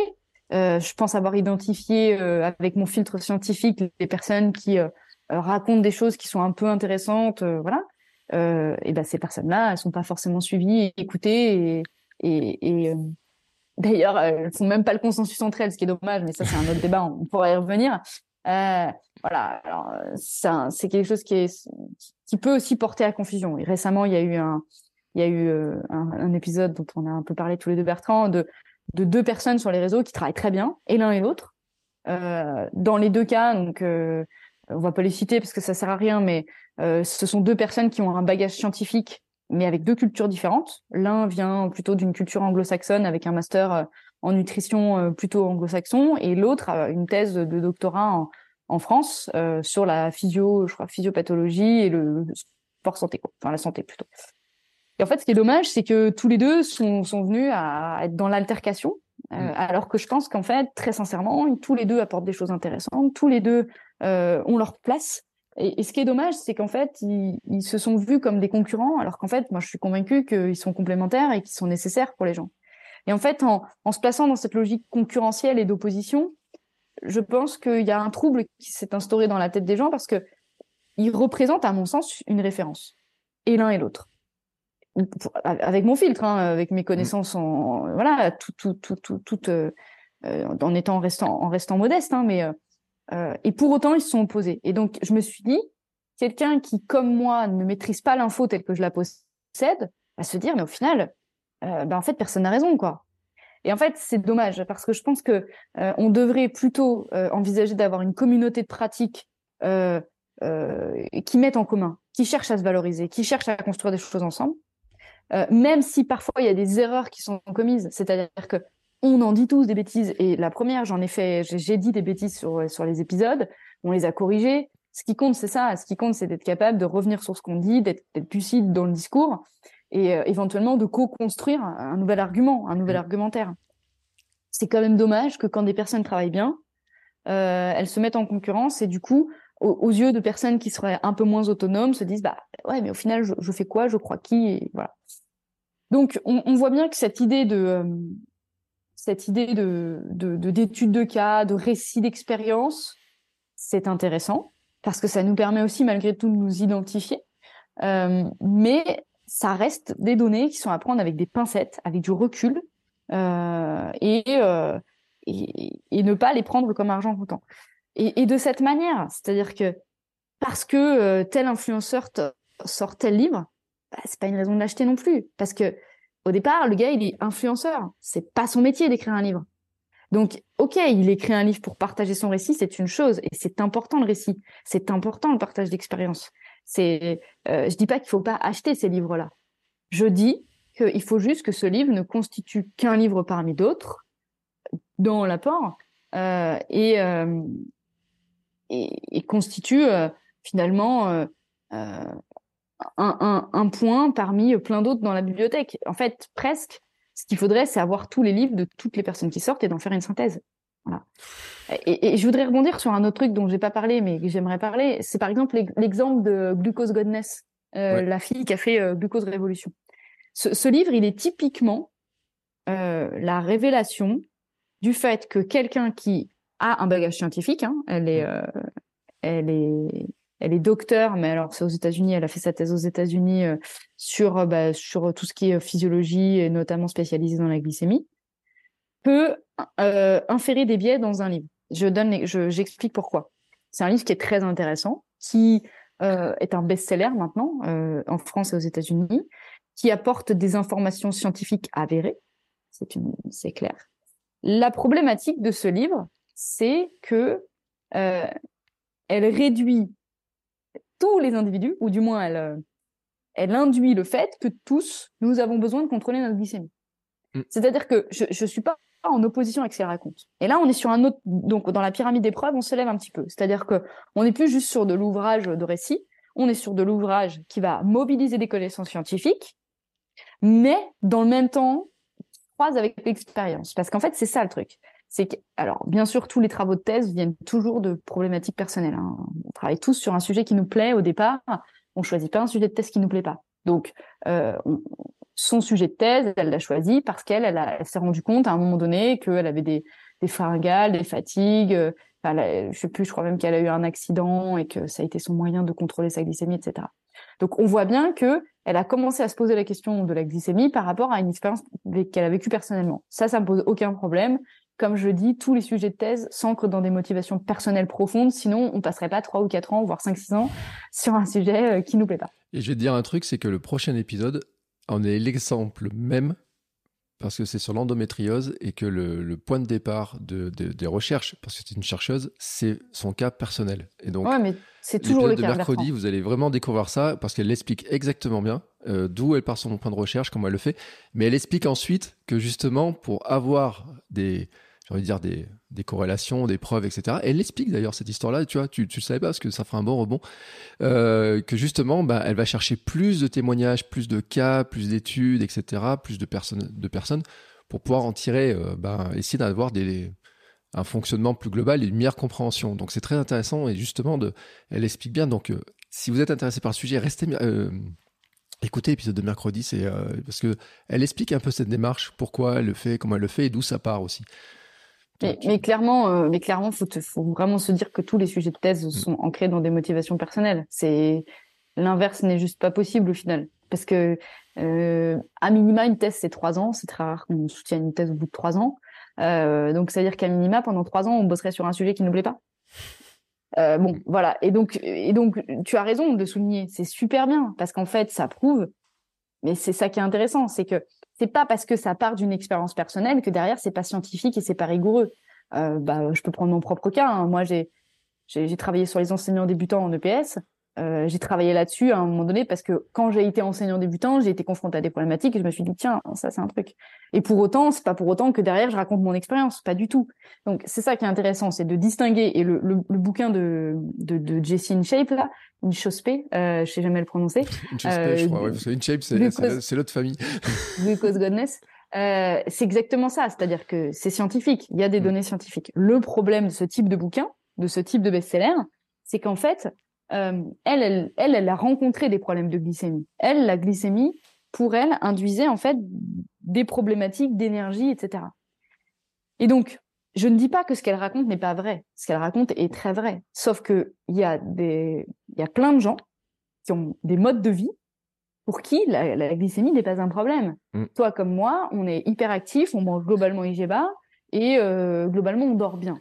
Euh, je pense avoir identifié euh, avec mon filtre scientifique les personnes qui euh, racontent des choses qui sont un peu intéressantes voilà. Et ben ces personnes là elles sont pas forcément suivies écoutées et, et, et D'ailleurs, elles font même pas le consensus entre elles, ce qui est dommage, mais ça c'est un autre débat, on pourrait y revenir. Euh, voilà, alors c'est quelque chose qui est qui peut aussi porter à confusion. Et récemment, il y a eu un il y a eu euh, un, épisode dont on a un peu parlé tous les deux Bertrand de de deux personnes sur les réseaux qui travaillent très bien, et l'un et l'autre. Euh, dans les deux cas, donc euh, on va pas les citer parce que ça sert à rien, mais euh, ce sont deux personnes qui ont un bagage scientifique mais avec deux cultures différentes. L'un vient plutôt d'une culture anglo-saxonne avec un master euh, en nutrition euh, plutôt anglo-saxon, et l'autre a une thèse de doctorat en, en France euh, sur la physio, je crois, physiopathologie et le sport santé, quoi. enfin la santé plutôt. Et en fait, ce qui est dommage, c'est que tous les deux sont, sont venus à être dans l'altercation, euh, mm. alors que je pense qu'en fait, très sincèrement, tous les deux apportent des choses intéressantes, tous les deux euh, ont leur place et, ce qui est dommage, c'est qu'en fait, ils, se sont vus comme des concurrents, alors qu'en fait, moi, je suis convaincue qu'ils sont complémentaires et qu'ils sont nécessaires pour les gens. Et en fait, en, se plaçant dans cette logique concurrentielle et d'opposition, je pense qu'il y a un trouble qui s'est instauré dans la tête des gens parce que ils représentent, à mon sens, une référence, et l'un et l'autre. Avec mon filtre, hein, avec mes connaissances, en, voilà, tout, tout, tout, tout, euh, euh en étant en restant, en restant modeste, hein, mais euh, et pour autant, ils se sont opposés. Et donc, je me suis dit, quelqu'un qui, comme moi, ne maîtrise pas l'info telle que je la possède, va se dire, mais au final, euh, ben, en fait, personne n'a raison, quoi. Et en fait, c'est dommage parce que je pense que euh, on devrait plutôt envisager d'avoir une communauté de pratiques qui mettent en commun, qui cherchent à se valoriser, qui cherchent à construire des choses ensemble, même si parfois il y a des erreurs qui sont commises. C'est-à-dire que on en dit tous des bêtises. Et la première, j'en ai fait, j'ai dit des bêtises sur, sur les épisodes, on les a corrigées. Ce qui compte, c'est ça. Ce qui compte, c'est d'être capable de revenir sur ce qu'on dit, d'être lucide dans le discours et euh, éventuellement de co-construire un nouvel argument, un nouvel mmh. argumentaire. C'est quand même dommage que quand des personnes travaillent bien, euh, elles se mettent en concurrence et du coup, aux, yeux de personnes qui seraient un peu moins autonomes, se disent bah ouais, mais au final, je, fais quoi, je crois qui? Et voilà. Donc, on, voit bien que cette idée de euh, cette idée de d'études de, de, cas, de récits d'expérience, c'est intéressant parce que ça nous permet aussi malgré tout de nous identifier. Euh, mais ça reste des données qui sont à prendre avec des pincettes, avec du recul, euh, et, euh, et, et, ne pas les prendre comme argent comptant. Et, de cette manière, c'est-à-dire que parce que tel influenceur sort tel livre, bah, c'est pas une raison de l'acheter non plus, parce que au départ, le gars il est influenceur, c'est pas son métier d'écrire un livre. Donc, ok, il écrit un livre pour partager son récit, c'est une chose, et c'est important le récit, c'est important le partage d'expérience. C'est, euh, je dis pas qu'il faut pas acheter ces livres-là. Je dis qu'il faut juste que ce livre ne constitue qu'un livre parmi d'autres dans l'apport euh, et, euh, constitue euh, finalement euh, un, un, un, point parmi plein d'autres dans la bibliothèque. En fait, presque, ce qu'il faudrait, c'est avoir tous les livres de toutes les personnes qui sortent et d'en faire une synthèse. Voilà. Et, et, je voudrais rebondir sur un autre truc dont j'ai pas parlé, mais que j'aimerais parler. C'est par exemple l'exemple de Glucose Godness, euh, la fille qui a fait euh, Glucose Révolution. Ce, ce, livre, il est typiquement euh, la révélation du fait que quelqu'un qui a un bagage scientifique, hein, elle est, elle est, elle est docteur, mais alors c'est aux États-Unis. Elle a fait sa thèse aux États-Unis euh, sur bah, sur tout ce qui est physiologie et notamment spécialisée dans la glycémie peut euh, inférer des biais dans un livre. Je donne, j'explique pourquoi. C'est un livre qui est très intéressant, qui euh, est un best-seller maintenant euh, en France et aux États-Unis, qui apporte des informations scientifiques avérées. C'est clair. La problématique de ce livre, c'est que euh, elle réduit tous les individus, ou du moins elle, euh, elle induit le fait que tous nous avons besoin de contrôler notre glycémie. Mm. C'est-à-dire que je ne suis pas en opposition avec ce qu'elle raconte. Et là, on est sur un autre, donc dans la pyramide des preuves, on se lève un petit peu. C'est-à-dire que on n'est plus juste sur de l'ouvrage de récit, on est sur de l'ouvrage qui va mobiliser des connaissances scientifiques, mais dans le même temps, croise avec l'expérience. Parce qu'en fait, c'est ça le truc. C'est que, alors, bien sûr, tous les travaux de thèse viennent toujours de problématiques personnelles. Hein. On travaille tous sur un sujet qui nous plaît au départ. On choisit pas un sujet de thèse qui nous plaît pas. Donc, euh, on, son sujet de thèse, elle l'a choisi parce qu'elle, elle, s'est rendue compte à un moment donné qu'elle avait des, des faringales, des fatigues. Euh, enfin, je sais plus, je crois même qu'elle a eu un accident et que ça a été son moyen de contrôler sa glycémie, etc. Donc, on voit bien que elle a commencé à se poser la question de la glycémie par rapport à une expérience qu'elle a vécue personnellement. Ça, ça me pose aucun problème. Comme je dis, tous les sujets de thèse s'ancrent dans des motivations personnelles profondes, sinon on passerait pas trois ou quatre ans, voire cinq, six ans sur un sujet euh, qui nous plaît pas. Et je vais te dire un truc, c'est que le prochain épisode, on est l'exemple même parce que c'est sur l'endométriose et que le, point de départ de, des recherches, parce que c'est une chercheuse, c'est son cas personnel. Et donc, ouais, mais c'est toujours le de mercredi, vous allez vraiment découvrir ça parce qu'elle l'explique exactement bien, euh, d'où elle part son point de recherche, comment elle le fait. Mais elle explique ensuite que justement, pour avoir des, j'ai envie dire des, corrélations, des preuves, etc. Elle explique d'ailleurs cette histoire-là, tu vois, tu ne savais pas parce que ça fera un bon rebond, euh, que justement, bah, elle va chercher plus de témoignages, plus de cas, plus d'études, etc., plus de personnes, de personnes pour pouvoir en tirer, euh, bah, essayer d'avoir un fonctionnement plus global et une meilleure compréhension. Donc c'est très intéressant et justement, elle explique bien. Donc euh, si vous êtes intéressé par le sujet, restez, écoutez l'épisode de mercredi, c'est parce que elle explique un peu cette démarche, pourquoi elle le fait, comment elle le fait et d'où ça part aussi. Mais, clairement, euh, mais clairement, faut, faut vraiment se dire que tous les sujets de thèse mm. sont ancrés dans des motivations personnelles. C'est l'inverse n'est juste pas possible au final, parce que euh, à minima une thèse c'est trois ans, c'est très rare qu'on soutienne une thèse au bout de trois ans. Euh, donc ça veut dire qu'à minima pendant trois ans on bosserait sur un sujet qui nous plaît pas. Euh, bon, mm. voilà. Et donc, et donc, tu as raison de souligner. C'est super bien parce qu'en fait, ça prouve. Mais c'est ça qui est intéressant, c'est que c'est pas parce que ça part d'une expérience personnelle que derrière c'est pas scientifique et c'est pas rigoureux. Euh, bah, je peux prendre mon propre cas. Hein. Moi, j'ai j'ai travaillé sur les enseignants débutants en EPS. Euh, j'ai travaillé là-dessus à un moment donné parce que quand j'ai été enseignant débutant, j'ai été confrontée à des problématiques et je me suis dit tiens ça c'est un truc. Et pour autant c'est pas pour autant que derrière je raconte mon expérience, pas du tout. Donc c'est ça qui est intéressant, c'est de distinguer et le, le, le bouquin de de, de Jessie Shape là, Inchospe, euh, je sais jamais le prononcer. Inchospe, euh, je crois, ouais, parce que Inchospe c'est l'autre famille. [laughs] Glucose Godness. Euh, c'est exactement ça, c'est-à-dire que c'est scientifique, il y a des mm. données scientifiques. Le problème de ce type de bouquin, de ce type de best-seller, c'est qu'en fait, euh, elle, elle, elle, elle a rencontré des problèmes de glycémie. Elle, la glycémie, pour elle, induisait en fait des problématiques d'énergie, etc. Et donc, je ne dis pas que ce qu'elle raconte n'est pas vrai. Ce qu'elle raconte est très vrai. Sauf que il y a des, il y a plein de gens qui ont des modes de vie pour qui la, glycémie n'est pas un problème. Mm. Toi comme moi, on est hyper actif, on mange globalement IGBA et euh, globalement on dort bien.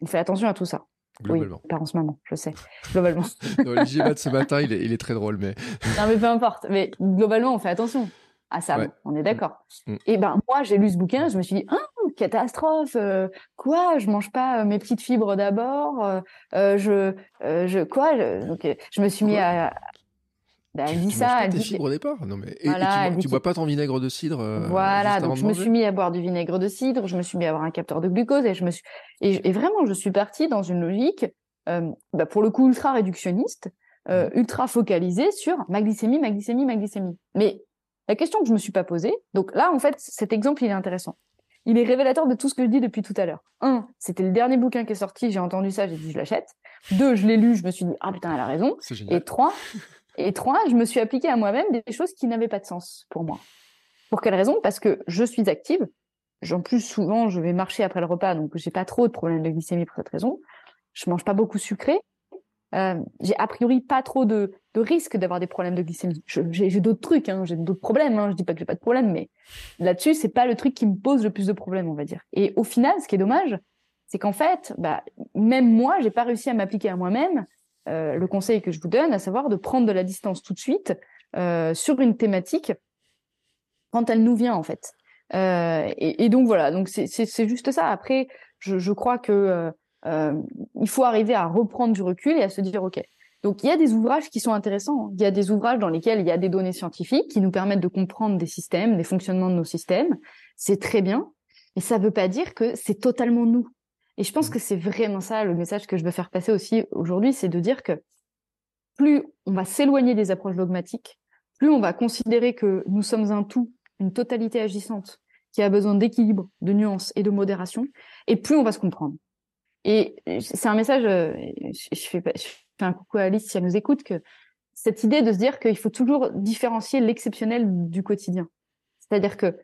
On fait attention à tout ça. Globalement. Oui, pas en ce moment, je sais. [laughs] Globalement. [laughs] L'IGBA de ce matin, il est, il est, très drôle, mais. [laughs] non, mais peu importe. Mais globalement, on fait attention à ça. On est d'accord. Mm. Et ben moi, j'ai lu ce bouquin, je me suis dit, ah, catastrophe. Euh, quoi Je mange pas euh, mes petites fibres d'abord. Euh, je, je quoi je, je me suis mis à, bah, elle dit ça. Elle dit fibres au départ. Non mais et, tu, bois, pas ton vinaigre de cidre. voilà, donc je me suis mis à boire du vinaigre de cidre, je me suis mis à avoir un capteur de glucose et je me suis et, vraiment je suis partie dans une logique, bah, pour le coup ultra réductionniste, mmh. ultra focalisée sur ma glycémie, ma glycémie, ma glycémie. Mais la question que je me suis pas posée, donc là, en fait, cet exemple, il est intéressant. Il est révélateur de tout ce que je dis depuis tout à l'heure. Un, c'était le dernier bouquin qui est sorti, j'ai entendu ça, j'ai dit je l'achète. Deux, je l'ai lu, je me suis dit ah putain, elle a raison. Et trois, [laughs] et trois, je me suis appliqué à moi-même des choses qui n'avaient pas de sens pour moi. Pour quelle raison? Parce que je suis active. En plus, souvent, je vais marcher après le repas, donc j'ai pas trop de problèmes de glycémie pour cette raison. Je mange pas beaucoup sucré. Euh, j'ai a priori pas trop de, de risque d'avoir des problèmes de glycémie. J'ai d'autres trucs, hein, j'ai d'autres problèmes. Hein, je dis pas que j'ai pas de problème, mais là-dessus, c'est pas le truc qui me pose le plus de problèmes, on va dire. Et au final, ce qui est dommage, c'est qu'en fait, bah, même moi, j'ai pas réussi à m'appliquer à moi-même euh, le conseil que je vous donne, à savoir de prendre de la distance tout de suite euh, sur une thématique quand elle nous vient en fait. Euh, et, donc voilà, donc c'est juste ça. Après, je, je crois que euh, il faut arriver à reprendre du recul et à se dire, OK, donc il y a des ouvrages qui sont intéressants. Il y a des ouvrages dans lesquels il y a des données scientifiques qui nous permettent de comprendre des systèmes, des fonctionnements de nos systèmes. C'est très bien, mais ça ne veut pas dire que c'est totalement nous. Et je pense mmh. que c'est vraiment ça le message que je veux faire passer aussi aujourd'hui, c'est de dire que plus on va s'éloigner des approches dogmatiques, plus on va considérer que nous sommes un tout, une totalité agissante qui a besoin d'équilibre, de nuance et de modération, et plus on va se comprendre. Et c'est un message, euh, je fais, je fais un coucou à Alice si elle nous écoute, que cette idée de se dire qu'il faut toujours différencier l'exceptionnel du quotidien. C'est-à-dire que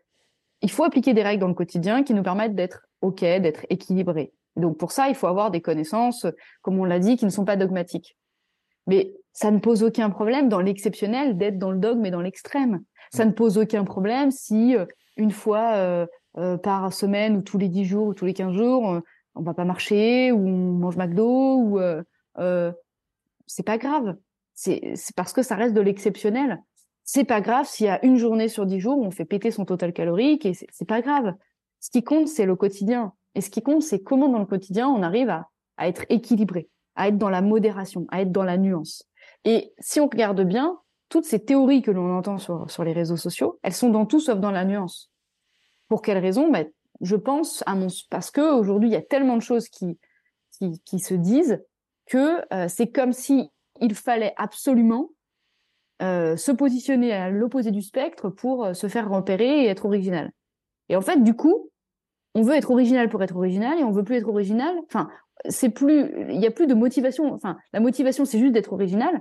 il faut appliquer des règles dans le quotidien qui nous permettent d'être OK, d'être équilibrés. Donc pour ça, il faut avoir des connaissances, comme on l'a dit, qui ne sont pas dogmatiques. Mais ça ne pose aucun problème dans l'exceptionnel d'être dans le dogme et dans l'extrême. Ça ne pose aucun problème si euh, une fois euh, par semaine ou tous les dix jours ou tous les quinze jours, on va pas marcher ou on mange McDo ou euh, euh, c'est pas grave. C'est parce que ça reste de l'exceptionnel. C'est pas grave s'il y a une journée sur dix jours où on fait péter son total calorique et c'est pas grave. Ce qui compte c'est le quotidien et ce qui compte c'est comment dans le quotidien on arrive à, être équilibré, à être dans la modération, à être dans la nuance. Et si on regarde bien, toutes ces théories que l'on entend sur, les réseaux sociaux, elles sont dans tout sauf dans la nuance. Pour quelle raison? Bah, je pense, à mon, parce que aujourd'hui il y a tellement de choses qui se disent que euh, c'est comme si il fallait absolument euh, se positionner à l'opposé du spectre pour euh, se faire repérer et être original. Et en fait, du coup, on veut être original pour être original et on veut plus être original. Enfin, c'est plus, il y a plus de motivation. Enfin, la motivation, c'est juste d'être original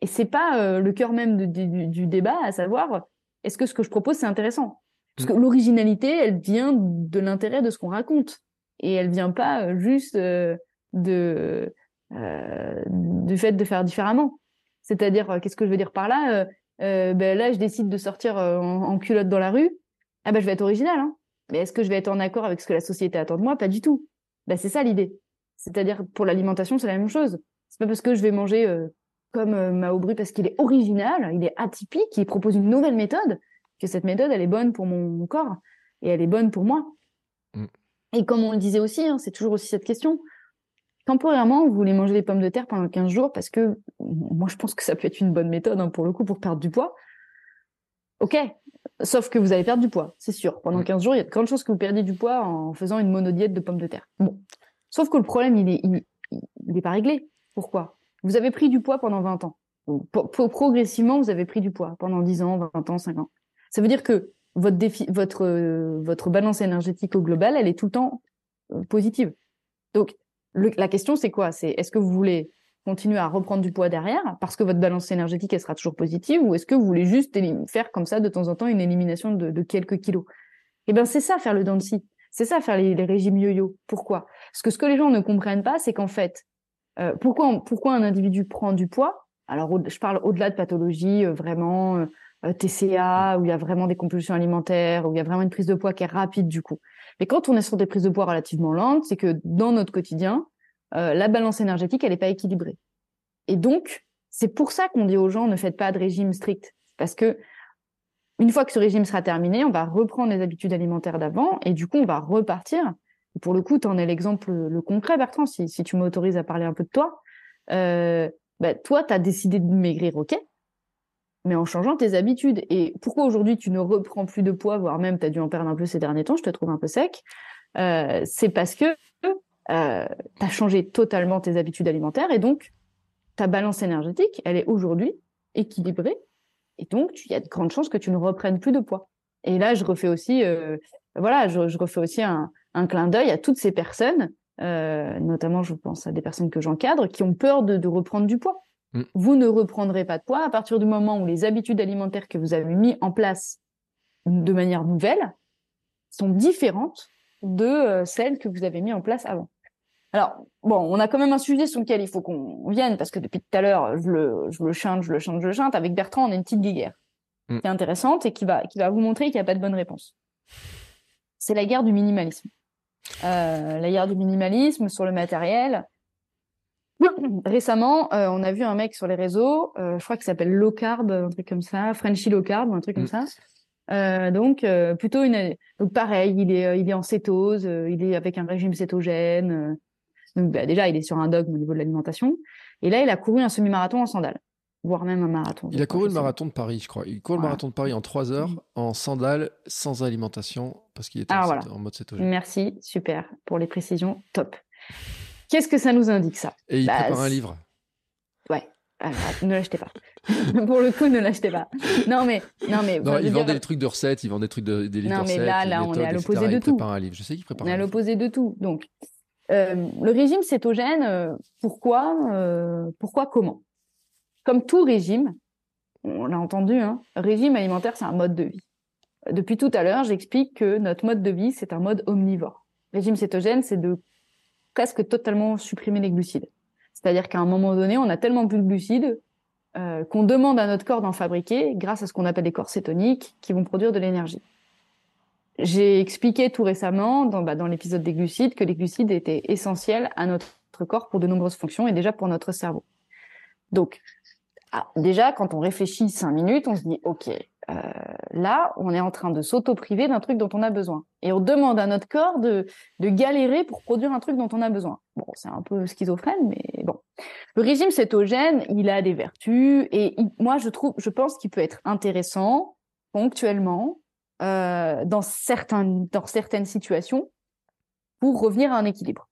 et c'est pas euh, le cœur même du, du, débat, à savoir est-ce que ce que je propose c'est intéressant? Parce que l'originalité, elle vient de l'intérêt de ce qu'on raconte. Et elle vient pas euh, juste euh, de, euh, du fait de faire différemment. C'est-à-dire, qu'est-ce que je veux dire par là ben Là, je décide de sortir en, culotte dans la rue. Ah ben, je vais être original. Hein. Mais est-ce que je vais être en accord avec ce que la société attend de moi? Pas du tout. Ben, c'est ça l'idée. C'est-à-dire, pour l'alimentation, c'est la même chose. C'est pas parce que je vais manger comme Mao Bru parce qu'il est original, il est atypique, il propose une nouvelle méthode, que cette méthode, elle est bonne pour mon, corps et elle est bonne pour moi. Mm. Et comme on le disait aussi, hein, c'est toujours aussi cette question. temporairement, vous voulez manger des pommes de terre pendant 15 jours parce que moi, je pense que ça peut être une bonne méthode hein, pour le coup pour perdre du poids. Ok, sauf que vous allez perdre du poids, c'est sûr. Pendant 15 jours, il y a de grandes chances que vous perdiez du poids en faisant une monodiète de pommes de terre. Bon, sauf que le problème, il est, il, est pas réglé. Pourquoi? Vous avez pris du poids pendant 20 ans. progressivement, vous avez pris du poids pendant 10 ans, 20 ans, 5 ans. Ça veut dire que votre, défi, votre, votre balance énergétique au global, elle est tout le temps euh, positive. Donc, la question, c'est quoi? C'est est-ce que vous voulez continuer à reprendre du poids derrière parce que votre balance énergétique, elle sera toujours positive ou est-ce que vous voulez juste faire comme ça de temps en temps une élimination de, quelques kilos? Eh bien, c'est ça faire le dents C'est ça faire les, régimes yo-yo. Pourquoi? Parce que ce que les gens ne comprennent pas, c'est qu'en fait, euh, pourquoi, pourquoi un individu prend du poids? Alors, je parle au-delà de pathologie, euh, vraiment euh, TCA, où il y a vraiment des compulsions alimentaires, où il y a vraiment une prise de poids qui est rapide du coup. Mais quand on est sur des prises de poids relativement lentes, c'est que dans notre quotidien, euh, la balance énergétique, elle n'est pas équilibrée. Et donc, c'est pour ça qu'on dit aux gens ne faites pas de régime strict, parce que une fois que ce régime sera terminé, on va reprendre les habitudes alimentaires d'avant, et du coup, on va repartir. pour le coup, tu en es l'exemple le concret, Bertrand, si, tu m'autorises à parler un peu de toi. Euh, bah, toi, tu as décidé de maigrir, ok, mais en changeant tes habitudes. Et pourquoi aujourd'hui tu ne reprends plus de poids, voire même tu as dû en perdre un peu ces derniers temps, je te trouve un peu sec, euh, c'est parce que euh, tu as changé totalement tes habitudes alimentaires et donc ta balance énergétique, elle est aujourd'hui équilibrée et donc il y a de grandes chances que tu ne reprennes plus de poids. Et là, je refais aussi, euh, voilà, je, refais aussi un, clin d'œil à toutes ces personnes, euh, notamment je pense à des personnes que j'encadre, qui ont peur de reprendre du poids Mm. Vous ne reprendrez pas de poids à partir du moment où les habitudes alimentaires que vous avez mis en place de manière nouvelle sont différentes de euh, celles que vous avez mis en place avant. Alors, bon, on a quand même un sujet sur lequel il faut qu'on vienne, parce que depuis tout à l'heure, je le, je le chante, je le chante, je le chante. Avec Bertrand, on a une petite guerre mm. qui est intéressante et qui va, qui va vous montrer qu'il n'y a pas de bonne réponse. C'est la guerre du minimalisme. Euh, la guerre du minimalisme sur le matériel, [coughs] Récemment, euh, on a vu un mec sur les réseaux, euh, je crois qu'il s'appelle Low Carb, un truc comme ça, Frenchy Low Carb, un truc comme mm. ça. Euh, donc plutôt une, donc pareil, il est il est en cétose, il est avec un régime cétogène. Donc bah, déjà, il est sur un dogme au niveau de l'alimentation. Et là, il a couru un semi-marathon en sandales, voire même un marathon. Il a couru le marathon de Paris, je crois. Il court le marathon de Paris en trois heures en sandales, sans alimentation, parce qu'il était en, en mode cétogène. Merci, super pour les précisions, top. Qu'est-ce que ça nous indique ça? Et il bah, prépare un livre. Ouais. ne l'achetez pas. [laughs] Pour le coup, ne l'achetez pas. Non, mais, non, mais. il vend des trucs de recettes, il vend des trucs de, des livres Non, mais là, là, on est à l'opposé de tout. Un livre. Je sais qu'il prépare. On est à l'opposé de tout. Donc, euh, le régime cétogène, euh, pourquoi, euh, pourquoi, comment? Comme tout régime, on l'a entendu, hein, régime alimentaire, c'est un mode de vie. Depuis tout à l'heure, j'explique que notre mode de vie, c'est un mode omnivore. Régime cétogène, c'est de presque totalement supprimer les glucides. C'est-à-dire qu'à un moment donné, on a tellement plus de glucides qu'on demande à notre corps d'en fabriquer grâce à ce qu'on appelle des corps cétoniques qui vont produire de l'énergie. J'ai expliqué tout récemment dans, bah, dans l'épisode des glucides que les glucides étaient essentiels à notre corps pour de nombreuses fonctions et déjà pour notre cerveau. Donc, ah, déjà, quand on réfléchit cinq minutes, on se dit, OK, euh, là, on est en train de s'auto-priver d'un truc dont on a besoin. Et on demande à notre corps de, de galérer pour produire un truc dont on a besoin. Bon, c'est un peu schizophrène, mais bon. Le régime cétogène, il a des vertus et moi, je trouve, je pense qu'il peut être intéressant ponctuellement euh, dans certains, dans certaines situations pour revenir à un équilibre.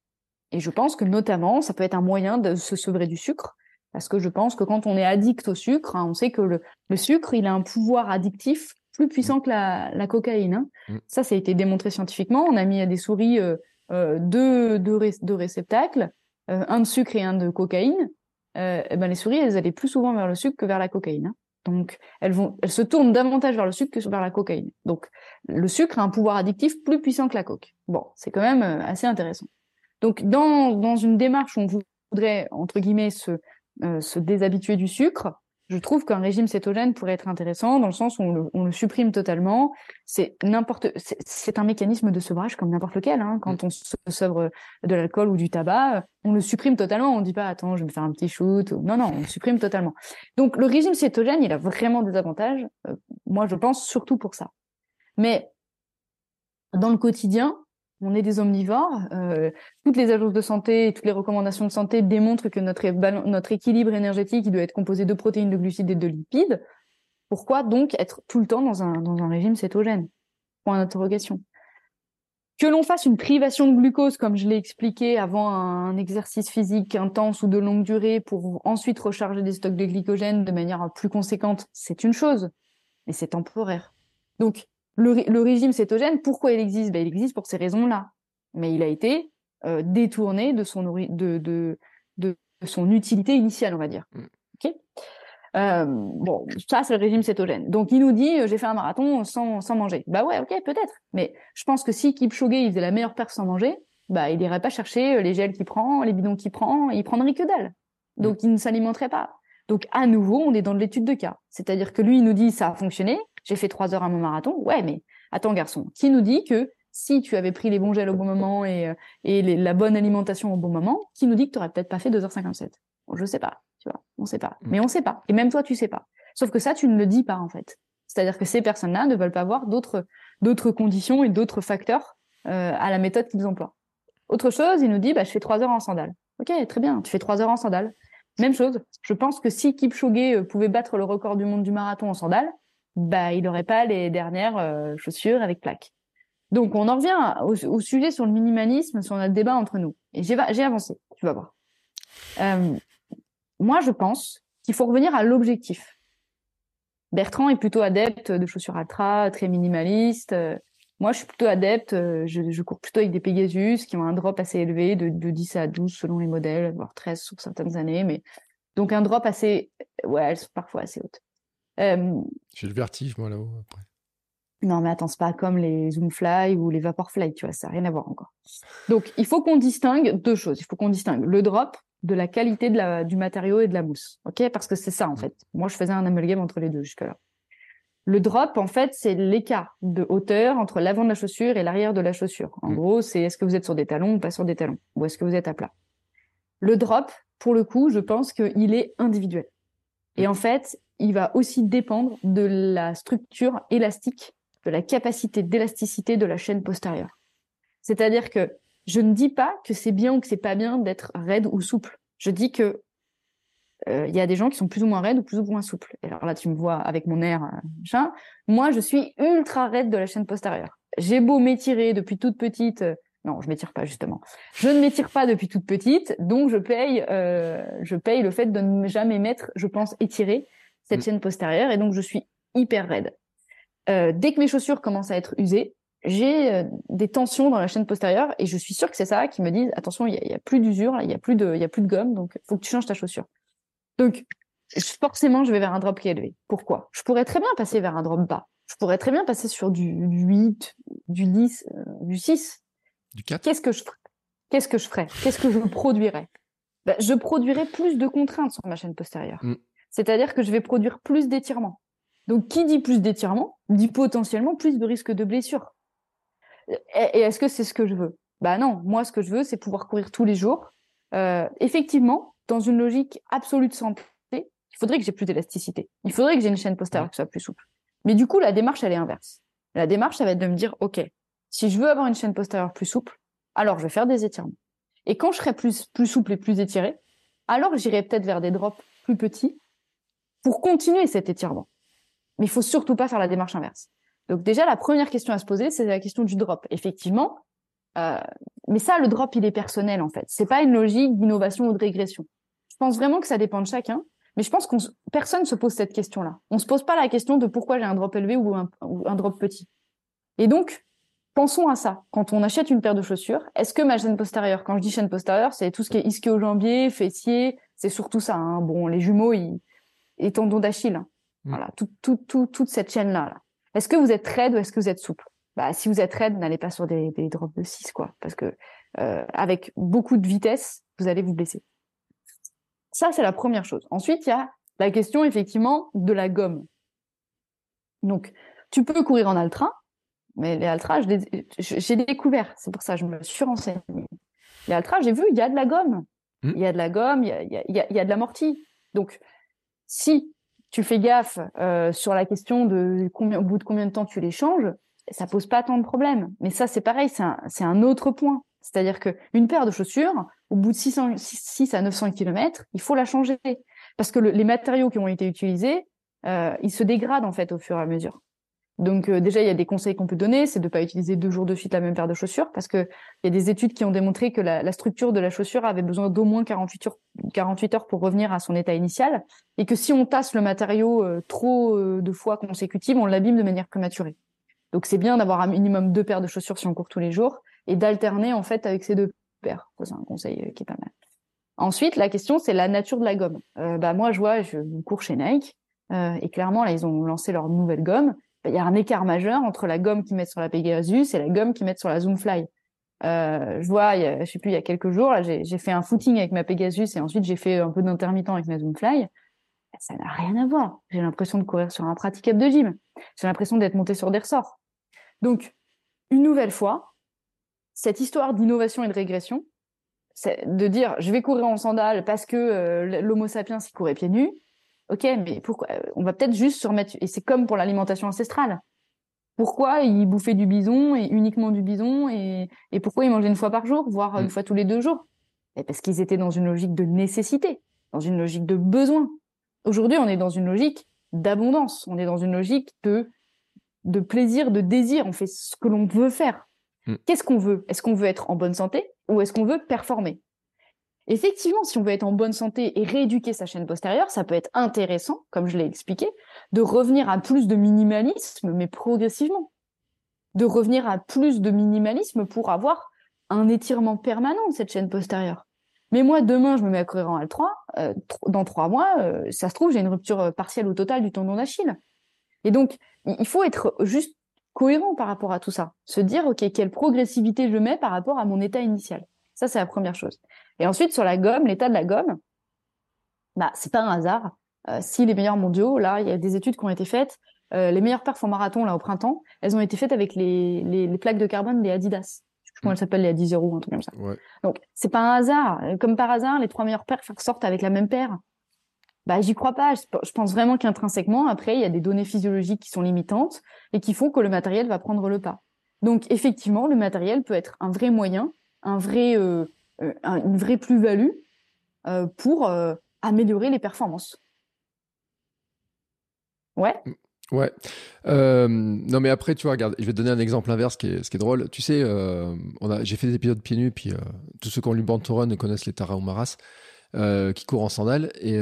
Et je pense que notamment, ça peut être un moyen de se sevrer du sucre parce que je pense que quand on est addict au sucre, hein, on sait que le, sucre, il a un pouvoir addictif plus puissant que la, cocaïne. Hein. Mm. Ça, ça a été démontré scientifiquement. On a mis à des souris euh, euh, deux, deux, réceptacles, un de sucre et un de cocaïne. et ben les souris, elles allaient plus souvent vers le sucre que vers la cocaïne. Hein. Donc, elles, vont, elles se tournent davantage vers le sucre que vers la cocaïne. Donc, le sucre a un pouvoir addictif plus puissant que la coque. Bon, c'est quand même assez intéressant. Donc, dans, dans une démarche où on voudrait, entre guillemets, se, euh, se déshabituer du sucre, je trouve qu'un régime cétogène pourrait être intéressant dans le sens où on le, supprime totalement. C'est n'importe, c'est un mécanisme de sevrage comme n'importe lequel. Hein. Quand mm. on se sevre de l'alcool ou du tabac, on le supprime totalement. On ne dit pas attends, je vais me faire un petit shoot. Non, non, on le supprime totalement. Donc le régime cétogène, il a vraiment des avantages. Euh, moi, je pense surtout pour ça. Mais dans le quotidien, on est des omnivores. Euh, toutes les agences de santé et toutes les recommandations de santé démontrent que notre, notre équilibre énergétique doit être composé de protéines, de glucides et de lipides. Pourquoi donc être tout le temps dans un, dans un régime cétogène? Point d'interrogation. Que l'on fasse une privation de glucose, comme je l'ai expliqué avant un exercice physique intense ou de longue durée pour ensuite recharger des stocks de glycogène de manière plus conséquente, c'est une chose, mais c'est temporaire. Donc, le, régime cétogène, pourquoi il existe? Ben, Il existe pour ces raisons-là. Mais il a été euh, détourné de son, de, de, de, son utilité initiale, on va dire. Mm. Euh, bon, ça, c'est le régime cétogène. Donc, il nous dit, euh, j'ai fait un marathon sans, sans manger. Bah ouais, ok, peut-être. Mais je pense que si Kipchoge, il faisait la meilleure perte sans manger, bah, il irait pas chercher les gels qu'il prend, les bidons qu'il prend, il prendrait que dalle. Donc, mm. il ne s'alimenterait pas. Donc, à nouveau, on est dans l'étude de cas. C'est-à-dire que lui, il nous dit, ça a fonctionné, j'ai fait trois heures à mon marathon. Ouais, mais attends, garçon, qui nous dit que si tu avais pris les bons gels au bon moment et, euh, et la bonne alimentation au bon moment, qui nous dit que tu n'aurais peut-être pas fait 2h57 bon, Je sais pas, tu vois, on sait pas. Mais on sait pas. Et même toi, tu sais pas. Sauf que ça, tu ne le dis pas, en fait. C'est-à-dire que ces personnes-là ne veulent pas voir d'autres, d'autres conditions et d'autres facteurs euh, à la méthode qu'ils emploient. Autre chose, il nous dit, bah, je fais trois heures en sandales. Ok, très bien, tu fais trois heures en sandales. Même chose, je pense que si Kipchoge euh, pouvait battre le record du monde du marathon en sandales, bah, il n'aurait pas les dernières euh, chaussures avec plaques. Donc, on en revient au, sujet sur le minimalisme, sur notre débat entre nous. Et j'ai avancé, tu vas voir. Euh, moi, je pense qu'il faut revenir à l'objectif. Bertrand est plutôt adepte de chaussures ultra, très minimaliste. Moi, je suis plutôt adepte, je, cours plutôt avec des Pegasus qui ont un drop assez élevé, de, de 10 à 12 selon les modèles, voire 13 sur certaines années. Mais donc un drop assez, ouais, elles sont parfois assez hautes. J'ai le vertige, moi, là-haut, après. Non, mais attends, c'est pas comme les Zoomfly ou les Vaporfly, tu vois, ça n'a rien à voir encore. Donc, il faut qu'on distingue deux choses. Il faut qu'on distingue le drop de la qualité de la, du matériau et de la mousse. OK? Parce que c'est ça, en fait. Moi, je faisais un amalgame entre les deux jusque-là. Le drop, en fait, c'est l'écart de hauteur entre l'avant de la chaussure et l'arrière de la chaussure. En mm. gros, c'est est-ce que vous êtes sur des talons ou pas sur des talons? Ou est-ce que vous êtes à plat? Le drop, pour le coup, je pense qu'il est individuel. Et en fait, il va aussi dépendre de la structure élastique, de la capacité d'élasticité de la chaîne postérieure. C'est-à-dire que je ne dis pas que c'est bien ou que c'est pas bien d'être raide ou souple. Je dis que euh, il y a des gens qui sont plus ou moins raides ou plus ou moins souples. Et alors là, tu me vois avec mon air, euh, Moi, je suis ultra raide de la chaîne postérieure. J'ai beau m'étirer depuis toute petite. Euh, non, je m'étire pas justement. Je ne m'étire pas depuis toute petite, donc je paye, je paye le fait de ne jamais mettre, je pense, étiré cette mm. chaîne postérieure, et donc je suis hyper raide. Euh, dès que mes chaussures commencent à être usées, j'ai euh, des tensions dans la chaîne postérieure, et je suis sûre que c'est ça qui me dit attention, il y, a, plus d'usure, il y a plus de, il y a plus de gomme, donc faut que tu changes ta chaussure. Donc forcément, je vais vers un drop qui est élevé. Pourquoi? Je pourrais très bien passer vers un drop bas. Je pourrais très bien passer sur du, 8, du 10, euh, du 6. Du 4 Qu'est-ce que je ferais? Qu'est-ce que je ferais? Qu'est-ce que je produirais? Ben, Je produirais plus de contraintes sur ma chaîne postérieure. Mm. C'est-à-dire que je vais produire plus d'étirements. Donc, qui dit plus d'étirements dit potentiellement plus de risque de blessure. Et, est-ce que c'est ce que je veux? Bah non. Moi, ce que je veux, c'est pouvoir courir tous les jours. Euh, effectivement, dans une logique absolue de santé, il faudrait que j'ai plus d'élasticité. Il faudrait que j'ai une chaîne postérieure qui soit plus souple. Mais du coup, la démarche, elle est inverse. La démarche, ça va être de me dire, OK, si je veux avoir une chaîne postérieure plus souple, alors je vais faire des étirements. Et quand je serai plus, plus souple et plus étiré, alors j'irai peut-être vers des drops plus petits pour continuer cet étirement. Mais il faut surtout pas faire la démarche inverse. Donc déjà, la première question à se poser, c'est la question du drop. Effectivement, euh, mais ça, le drop, il est personnel en fait. C'est pas une logique d'innovation ou de régression. Je pense vraiment que ça dépend de chacun. Mais je pense qu'on personne se pose cette question-là. On se pose pas la question de pourquoi j'ai un drop élevé ou un, ou un drop petit. Et donc, pensons à ça. Quand on achète une paire de chaussures, est-ce que ma chaîne postérieure, quand je dis chaîne postérieure, c'est tout ce qui est ischio-jambier, fessier, c'est surtout ça. Hein. Bon, les jumeaux, ils, et tendon d'Achille. Mm. Voilà, tout, tout, tout, toute cette chaîne-là. Là. Est-ce que vous êtes raide ou est-ce que vous êtes souple? Bah, Si vous êtes raide, n'allez pas sur des, des drops de 6, quoi. Parce que euh, avec beaucoup de vitesse, vous allez vous blesser. Ça, c'est la première chose. Ensuite, il y a la question, effectivement, de la gomme. Donc, tu peux courir en ultra, mais les ultras, j'ai découvert. C'est pour ça que je me suis renseignée. Les ultras, j'ai vu, il y a de la gomme. Mm. Il y a de la gomme, il y a, il y a, il y a de l'amorti. Donc, si tu fais gaffe euh, sur la question de combien, au bout de combien de temps tu les changes, ça pose pas tant de problèmes. Mais ça, c'est pareil, c'est un, un, autre point. C'est-à-dire qu'une paire de chaussures, au bout de 600, 6 à 900 km, il faut la changer. Parce que les matériaux qui ont été utilisés, euh, ils se dégradent en fait au fur et à mesure. Donc euh, déjà, il y a des conseils qu'on peut donner, c'est de ne pas utiliser deux jours de suite la même paire de chaussures, parce qu'il y a des études qui ont démontré que la, structure de la chaussure avait besoin d'au moins 48 heures, 48 heures pour revenir à son état initial, et que si on tasse le matériau euh, trop euh, de fois consécutives, on l'abîme de manière prématurée. Donc c'est bien d'avoir un minimum deux paires de chaussures si on court tous les jours, et d'alterner en fait avec ces deux paires. C'est un conseil qui est pas mal. Ensuite, la question, c'est la nature de la gomme. bah moi, je vois, je cours chez Nike, et clairement, là, ils ont lancé leur nouvelle gomme il y a un écart majeur entre la gomme qu'ils mettent sur la Pegasus et la gomme qu'ils mettent sur la Zoomfly. Euh, je vois, il y a, je sais plus, il y a quelques jours, j'ai fait un footing avec ma Pegasus et ensuite j'ai fait un peu d'intermittent avec ma Zoomfly. Ça n'a rien à voir. J'ai l'impression de courir sur un praticable de gym. J'ai l'impression d'être monté sur des ressorts. Donc, une nouvelle fois, cette histoire d'innovation et de régression, c'est de dire je vais courir en sandales parce que euh, l'Homo sapiens il courait pieds nus, Ok, mais pourquoi euh, On va peut-être juste se remettre. Et c'est comme pour l'alimentation ancestrale. Pourquoi ils bouffaient du bison et uniquement du bison et, et pourquoi ils mangeaient une fois par jour, voire une mm. fois tous les deux jours? Et Parce qu'ils étaient dans une logique de nécessité, dans une logique de besoin. Aujourd'hui, on est dans une logique d'abondance. On est dans une logique de de plaisir, de désir. On fait ce que l'on veut faire. Mm. Qu'est-ce qu'on veut? Est-ce qu'on veut être en bonne santé ou est-ce qu'on veut performer? Effectivement, si on veut être en bonne santé et rééduquer sa chaîne postérieure, ça peut être intéressant, comme je l'ai expliqué, de revenir à plus de minimalisme, mais progressivement. De revenir à plus de minimalisme pour avoir un étirement permanent de cette chaîne postérieure. Mais moi, demain, je me mets à courir en L3, euh, dans trois mois, euh, ça se trouve, j'ai une rupture euh, partielle ou totale du tendon d'Achille. Et donc, il faut être juste cohérent par rapport à tout ça. Se dire, OK, quelle progressivité je mets par rapport à mon état initial. Ça, c'est la première chose. Et ensuite, sur la gomme, l'état de la gomme, bah, c'est pas un hasard. Euh, si les meilleurs mondiaux, là, il y a des études qui ont été faites, euh, les meilleures perfs en marathon, là, au printemps, elles ont été faites avec les, les, plaques de carbone des Adidas. Je sais comment elles s'appellent, les Adi un truc comme ça. Ouais. Donc, c'est pas un hasard. Comme par hasard, les trois meilleures perfs sortent avec la même paire. Bah, j'y crois pas. Je pense vraiment qu'intrinsèquement, après, il y a des données physiologiques qui sont limitantes et qui font que le matériel va prendre le pas. Donc, effectivement, le matériel peut être un vrai moyen, un vrai, euh, euh, une vraie plus-value euh, pour euh, améliorer les performances. Ouais. Mm, ouais. non, mais après, tu vois, regarde, je vais te donner un exemple inverse qui est, ce qui est drôle. Tu sais, on a, j'ai fait des épisodes pieds nus, puis tous ceux qui ont lu Bantoron connaissent les Tarahumaras qui courent en sandales. Et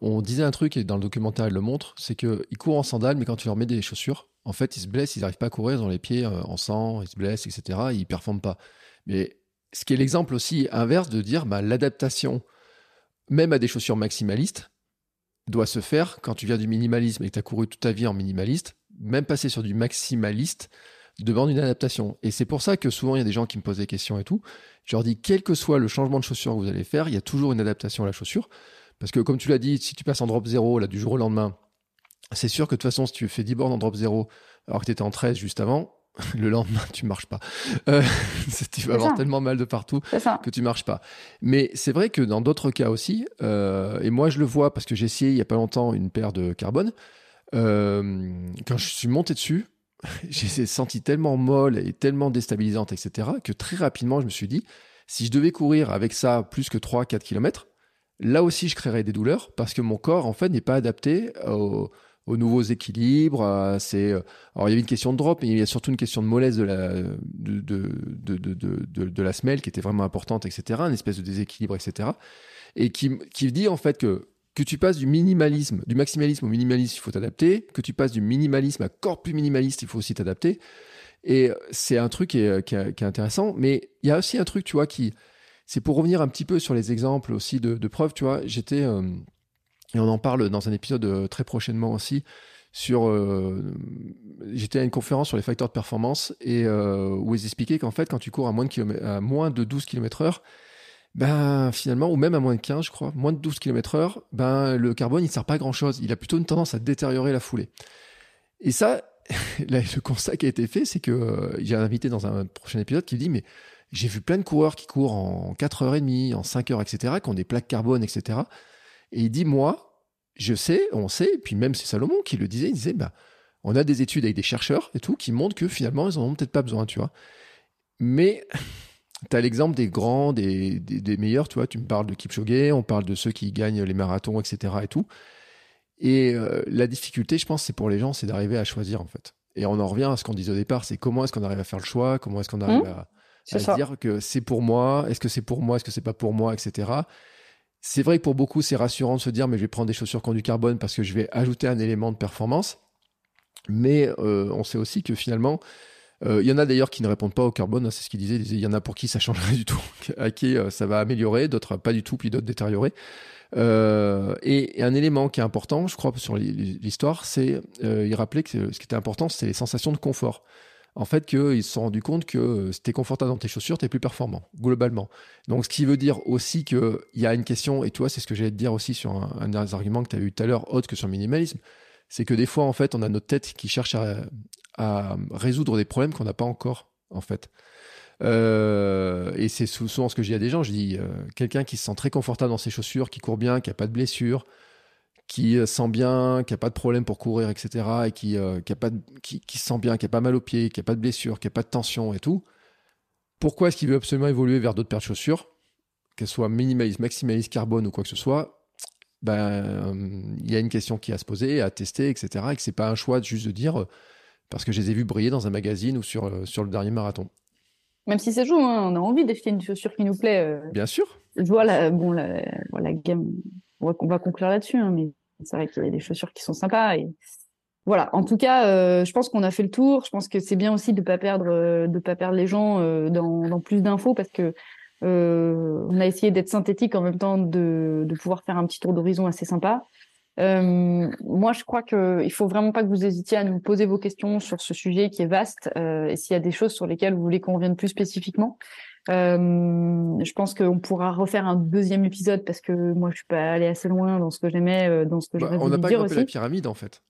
on disait un truc, et dans le documentaire, il le montre, c'est qu'ils courent en sandales, mais quand tu leur mets des chaussures, en fait, ils se blessent, ils n'arrivent pas à courir, ils ont les pieds en sang, ils se blessent, etc. Ils ne performent pas. Mais ce qui est l'exemple aussi inverse de dire bah, l'adaptation, même à des chaussures maximalistes, doit se faire quand tu viens du minimalisme et que tu as couru toute ta vie en minimaliste, même passer sur du maximaliste demande une adaptation. Et c'est pour ça que souvent il y a des gens qui me posent des questions et tout. Je leur dis, quel que soit le changement de chaussure que vous allez faire, il y a toujours une adaptation à la chaussure. Parce que comme tu l'as dit, si tu passes en drop 0 là, du jour au lendemain, c'est sûr que de toute façon, si tu fais 10 bornes en drop 0 alors que tu étais en 13 juste avant, [laughs] le lendemain, tu marches pas. Euh, [laughs] tu vas avoir tellement mal de partout que tu marches pas. Mais c'est vrai que dans d'autres cas aussi, euh, et moi je le vois parce que j'ai essayé il y a pas longtemps une paire de carbone. Euh, quand je suis monté dessus, [laughs] j'ai senti tellement molle et tellement déstabilisante, etc., que très rapidement je me suis dit, si je devais courir avec ça plus que 3-4 km, là aussi je créerais des douleurs parce que mon corps en fait n'est pas adapté au aux nouveaux équilibres. c'est, euh, alors il y avait une question de drop, mais il y a surtout une question de mollesse de la, de, de, de, de, la semelle qui était vraiment importante, etc. Un espèce de déséquilibre, etc. Et qui, qui dit en fait que que tu passes du minimalisme, du maximalisme au minimalisme, il faut t'adapter. Que tu passes du minimalisme à encore plus minimaliste, il faut aussi t'adapter. Et c'est un truc qui est, qui, est, intéressant. Mais il y a aussi un truc, tu vois, qui, c'est pour revenir un petit peu sur les exemples aussi de, de preuves, tu vois. J'étais, euh, et on en parle dans un épisode euh, très prochainement aussi. Sur, euh, j'étais à une conférence sur les facteurs de performance et euh, où ils expliquaient qu'en fait, quand tu cours à moins de, à moins de 12 km/h, ben finalement, ou même à moins de 15, je crois, moins de 12 km/h, ben le carbone il sert pas à grand chose. Il a plutôt une tendance à détériorer la foulée. Et ça, [laughs] le constat qui a été fait, c'est que j'ai un invité dans un prochain épisode qui dit mais j'ai vu plein de coureurs qui courent en 4h30, en 5h, etc., qui ont des plaques carbone, etc. Et il dit, moi, je sais, on sait, et puis même c'est Salomon qui le disait, il disait, bah, On a des études avec des chercheurs et tout qui montrent que finalement, ils en ont peut-être pas besoin, tu vois. Mais [laughs] tu as l'exemple des grands, des, des, meilleurs, tu vois. Tu me parles de Kipchoge, on parle de ceux qui gagnent les marathons, etc. et tout. Et euh, la difficulté, je pense, c'est pour les gens, c'est d'arriver à choisir, en fait. Et on en revient à ce qu'on disait au départ, c'est comment est-ce qu'on arrive à faire le choix, comment est-ce qu'on arrive mmh. à, dire que c'est pour moi, est-ce que c'est pour moi, est-ce que c'est pas pour moi, etc. C'est vrai que pour beaucoup, c'est rassurant de se dire, mais je vais prendre des chaussures qui ont du carbone parce que je vais ajouter un élément de performance. Mais euh, on sait aussi que finalement, euh, il y en a d'ailleurs qui ne répondent pas au carbone, hein, c'est ce qu'il disait. Il y en a pour qui ça changerait du tout, [laughs] à qui euh, ça va améliorer, d'autres pas du tout, puis d'autres détériorer. et, un élément qui est important, je crois, sur l'histoire, c'est il rappelait que ce qui était important, c'est les sensations de confort en fait, qu'ils se sont rendus compte que euh, si t'es confortable dans tes chaussures, t'es plus performant, globalement. Donc, ce qui veut dire aussi qu'il y a une question, et toi, c'est ce que j'allais te dire aussi sur un, des arguments que tu as eu tout à l'heure, autre que sur le minimalisme, c'est que des fois, en fait, on a notre tête qui cherche à, résoudre des problèmes qu'on n'a pas encore, en fait. Euh, et c'est souvent ce que je dis à des gens, je dis, euh, quelqu'un qui se sent très confortable dans ses chaussures, qui court bien, qui n'a pas de blessure, qui euh, sent bien, qui a pas de problème pour courir, etc., et qui, euh, qui, a pas qui, qui, se sent bien, qui a pas mal aux pieds, qui a pas de blessure, qui a pas de tension et tout, pourquoi est-ce qu'il veut absolument évoluer vers d'autres paires de chaussures, qu'elles soient minimalistes, maximalistes, carbone ou quoi que ce soit? Ben, il y a une question qui a à se poser, à tester, etc., et que c'est pas un choix juste de dire parce que je les ai vus briller dans un magazine ou sur, euh, sur le dernier marathon. Même si c'est joue, hein, on a envie d'acheter une chaussure qui nous plaît. Bien sûr. Je vois la, bon, la, la gamme, on va, on va conclure là-dessus, hein, mais c'est vrai qu'il y a des chaussures qui sont sympas. Et voilà. En tout cas, euh, je pense qu'on a fait le tour. Je pense que c'est bien aussi de pas perdre, euh, de pas perdre les gens euh, dans, dans, plus d'infos parce que on a essayé d'être synthétique en même temps de, de pouvoir faire un petit tour d'horizon assez sympa. moi, je crois que il faut vraiment pas que vous hésitiez à nous poser vos questions sur ce sujet qui est vaste et s'il y a des choses sur lesquelles vous voulez qu'on revienne plus spécifiquement. Euh, je pense qu'on pourra refaire un deuxième épisode parce que moi je suis pas allé assez loin dans ce que j'aimais, euh, dans ce que bah, On n'a pas grimpé la pyramide en fait.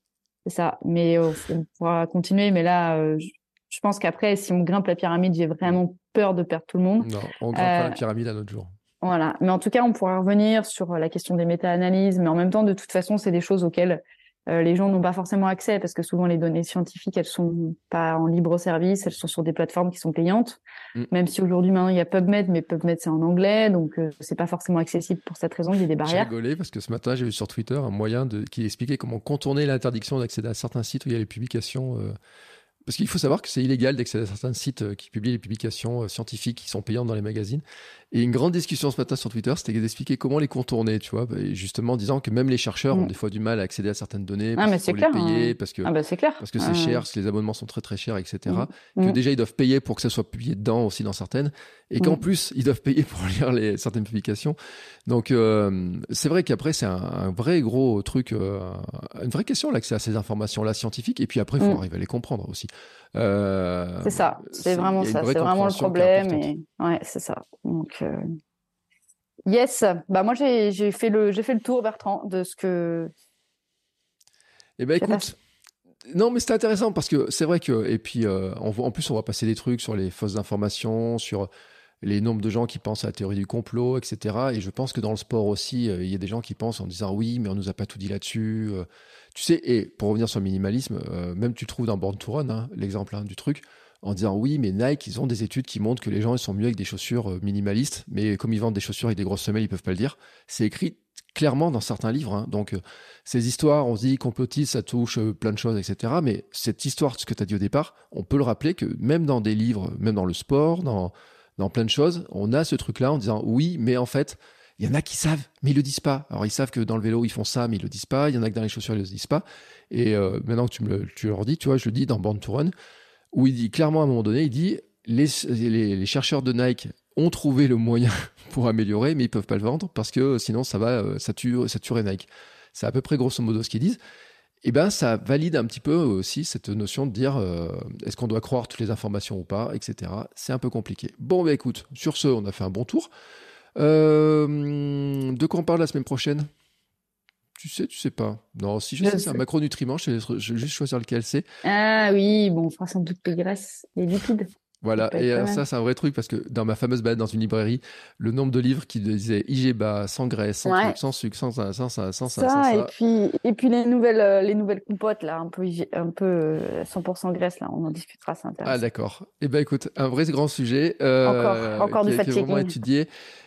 C'est ça, mais euh, on pourra continuer. Mais là, je pense qu'après, si on grimpe la pyramide, j'ai vraiment peur de perdre tout le monde. Non, on grimpe pas la pyramide à notre jour. Voilà, mais en tout cas, on pourra revenir sur la question des méta-analyses, mais en même temps, de toute façon, c'est des choses auxquelles euh, les gens n'ont pas forcément accès parce que souvent les données scientifiques elles sont pas en libre service, elles sont sur des plateformes qui sont payantes. Mm. Même si aujourd'hui maintenant il y a PubMed, mais PubMed c'est en anglais, donc euh, c'est pas forcément accessible pour cette raison. Il y a des barrières. J'ai rigolé parce que ce matin j'ai vu sur Twitter un moyen de qui expliquait comment contourner l'interdiction d'accéder à certains sites où il y a les publications. Euh, parce qu'il faut savoir que c'est illégal d'accéder à certains sites euh, qui publient les publications scientifiques qui sont payantes dans les magazines. Et une grande discussion ce matin sur Twitter, c'était d'expliquer comment les contourner, tu vois, justement en disant que même les chercheurs ont mm. des fois du mal à accéder à certaines données ah, parce qu'il faut les payer, hein. parce que ah, bah, c'est clair. parce que c'est cher, parce que les abonnements sont très très chers, etc. Mm. Que mm. déjà ils doivent payer pour que ça soit publié dedans aussi dans certaines, et qu'en plus ils doivent payer pour [laughs] lire les certaines publications. Donc euh, c'est vrai qu'après c'est un, vrai gros truc, une vraie question l'accès à ces informations là scientifiques, et puis après il faut arriver à les comprendre aussi. Euh, c'est ça, c'est vraiment ça, c'est vraiment le problème. Et... Ouais, c'est ça. Donc, euh, yes, bah moi j'ai fait le j'ai fait le tour Bertrand de ce que. Eh ben écoute. Non, mais c'était intéressant parce que c'est vrai que et puis euh, on en plus on va passer des trucs sur les fausses informations, sur les nombres de gens qui pensent à la théorie du complot, etc. Et je pense que dans le sport aussi, il y a des gens qui pensent en disant oui, mais on nous a pas tout dit là-dessus. Tu sais, et pour revenir sur le minimalisme, euh, même tu trouves dans Born to Run, hein, l'exemple hein, du truc, en disant oui, mais Nike, ils ont des études qui montrent que les gens ils sont mieux avec des chaussures euh, minimalistes, mais comme ils vendent des chaussures avec des grosses semelles, ils peuvent pas le dire. C'est écrit clairement dans certains livres. Hein. Donc, euh, ces histoires, on se dit complotiste, ça touche plein de choses, etc. Mais cette histoire, ce que tu as dit au départ, on peut le rappeler que même dans des livres, même dans le sport, dans, dans plein de choses, on a ce truc-là en disant oui, mais en fait, il y en a qui savent, mais ils le disent pas. Alors ils savent que dans le vélo ils font ça, mais ils le disent pas. Il y en a que dans les chaussures ils le disent pas. Et euh, maintenant que tu me le, tu leur dis, tu vois, je le dis dans Born to Run, où il dit clairement à un moment donné, il dit les, chercheurs de Nike ont trouvé le moyen [laughs] pour améliorer, mais ils peuvent pas le vendre parce que sinon ça va, euh, ça tue, ça Nike. C'est à peu près grosso modo ce qu'ils disent. Et eh ben ça valide un petit peu aussi cette notion de dire euh, est-ce qu'on doit croire toutes les informations ou pas, etc. C'est un peu compliqué. Bon, bah écoute, sur ce, on a fait un bon tour. Euh, de quoi on parle la semaine prochaine? Tu sais, tu sais pas. Non, si je, sais, c'est un macronutriment, je, vais juste choisir lequel c'est. Ah oui, bon, on fera sans doute les graisses, les lipides. Voilà, et ça, c'est un vrai truc parce que dans ma fameuse balade dans une librairie, le nombre de livres qui disaient IGBA, sans graisse, sans, sans sucre, sans ça, sans ça, sans ça. ça, et, Puis, et puis les nouvelles, euh, les nouvelles compotes, là, un peu, un peu 100% euh, graisse, là, on en discutera, c'est intéressant. Ah, d'accord. Eh bien, écoute, un vrai grand sujet. Euh, encore, encore qui été vraiment étudié.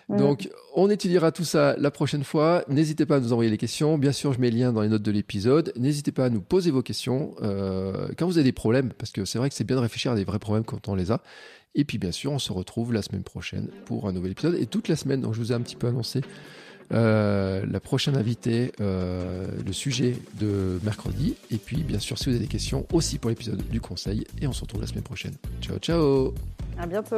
Donc, on étudiera tout ça la prochaine fois. N'hésitez pas à nous envoyer les questions. Bien sûr, je mets le lien dans les notes de l'épisode. N'hésitez pas à nous poser vos questions euh, quand vous avez des problèmes, parce que c'est vrai que c'est bien de réfléchir à des vrais problèmes quand on les a. Et puis, bien sûr, on se retrouve la semaine prochaine pour un nouvel épisode. Et toute la semaine, donc je vous ai un petit peu annoncé euh, la prochaine invitée, euh, le sujet de mercredi. Et puis, bien sûr, si vous avez des questions, aussi pour l'épisode du conseil. Et on se retrouve la semaine prochaine. Ciao, ciao À bientôt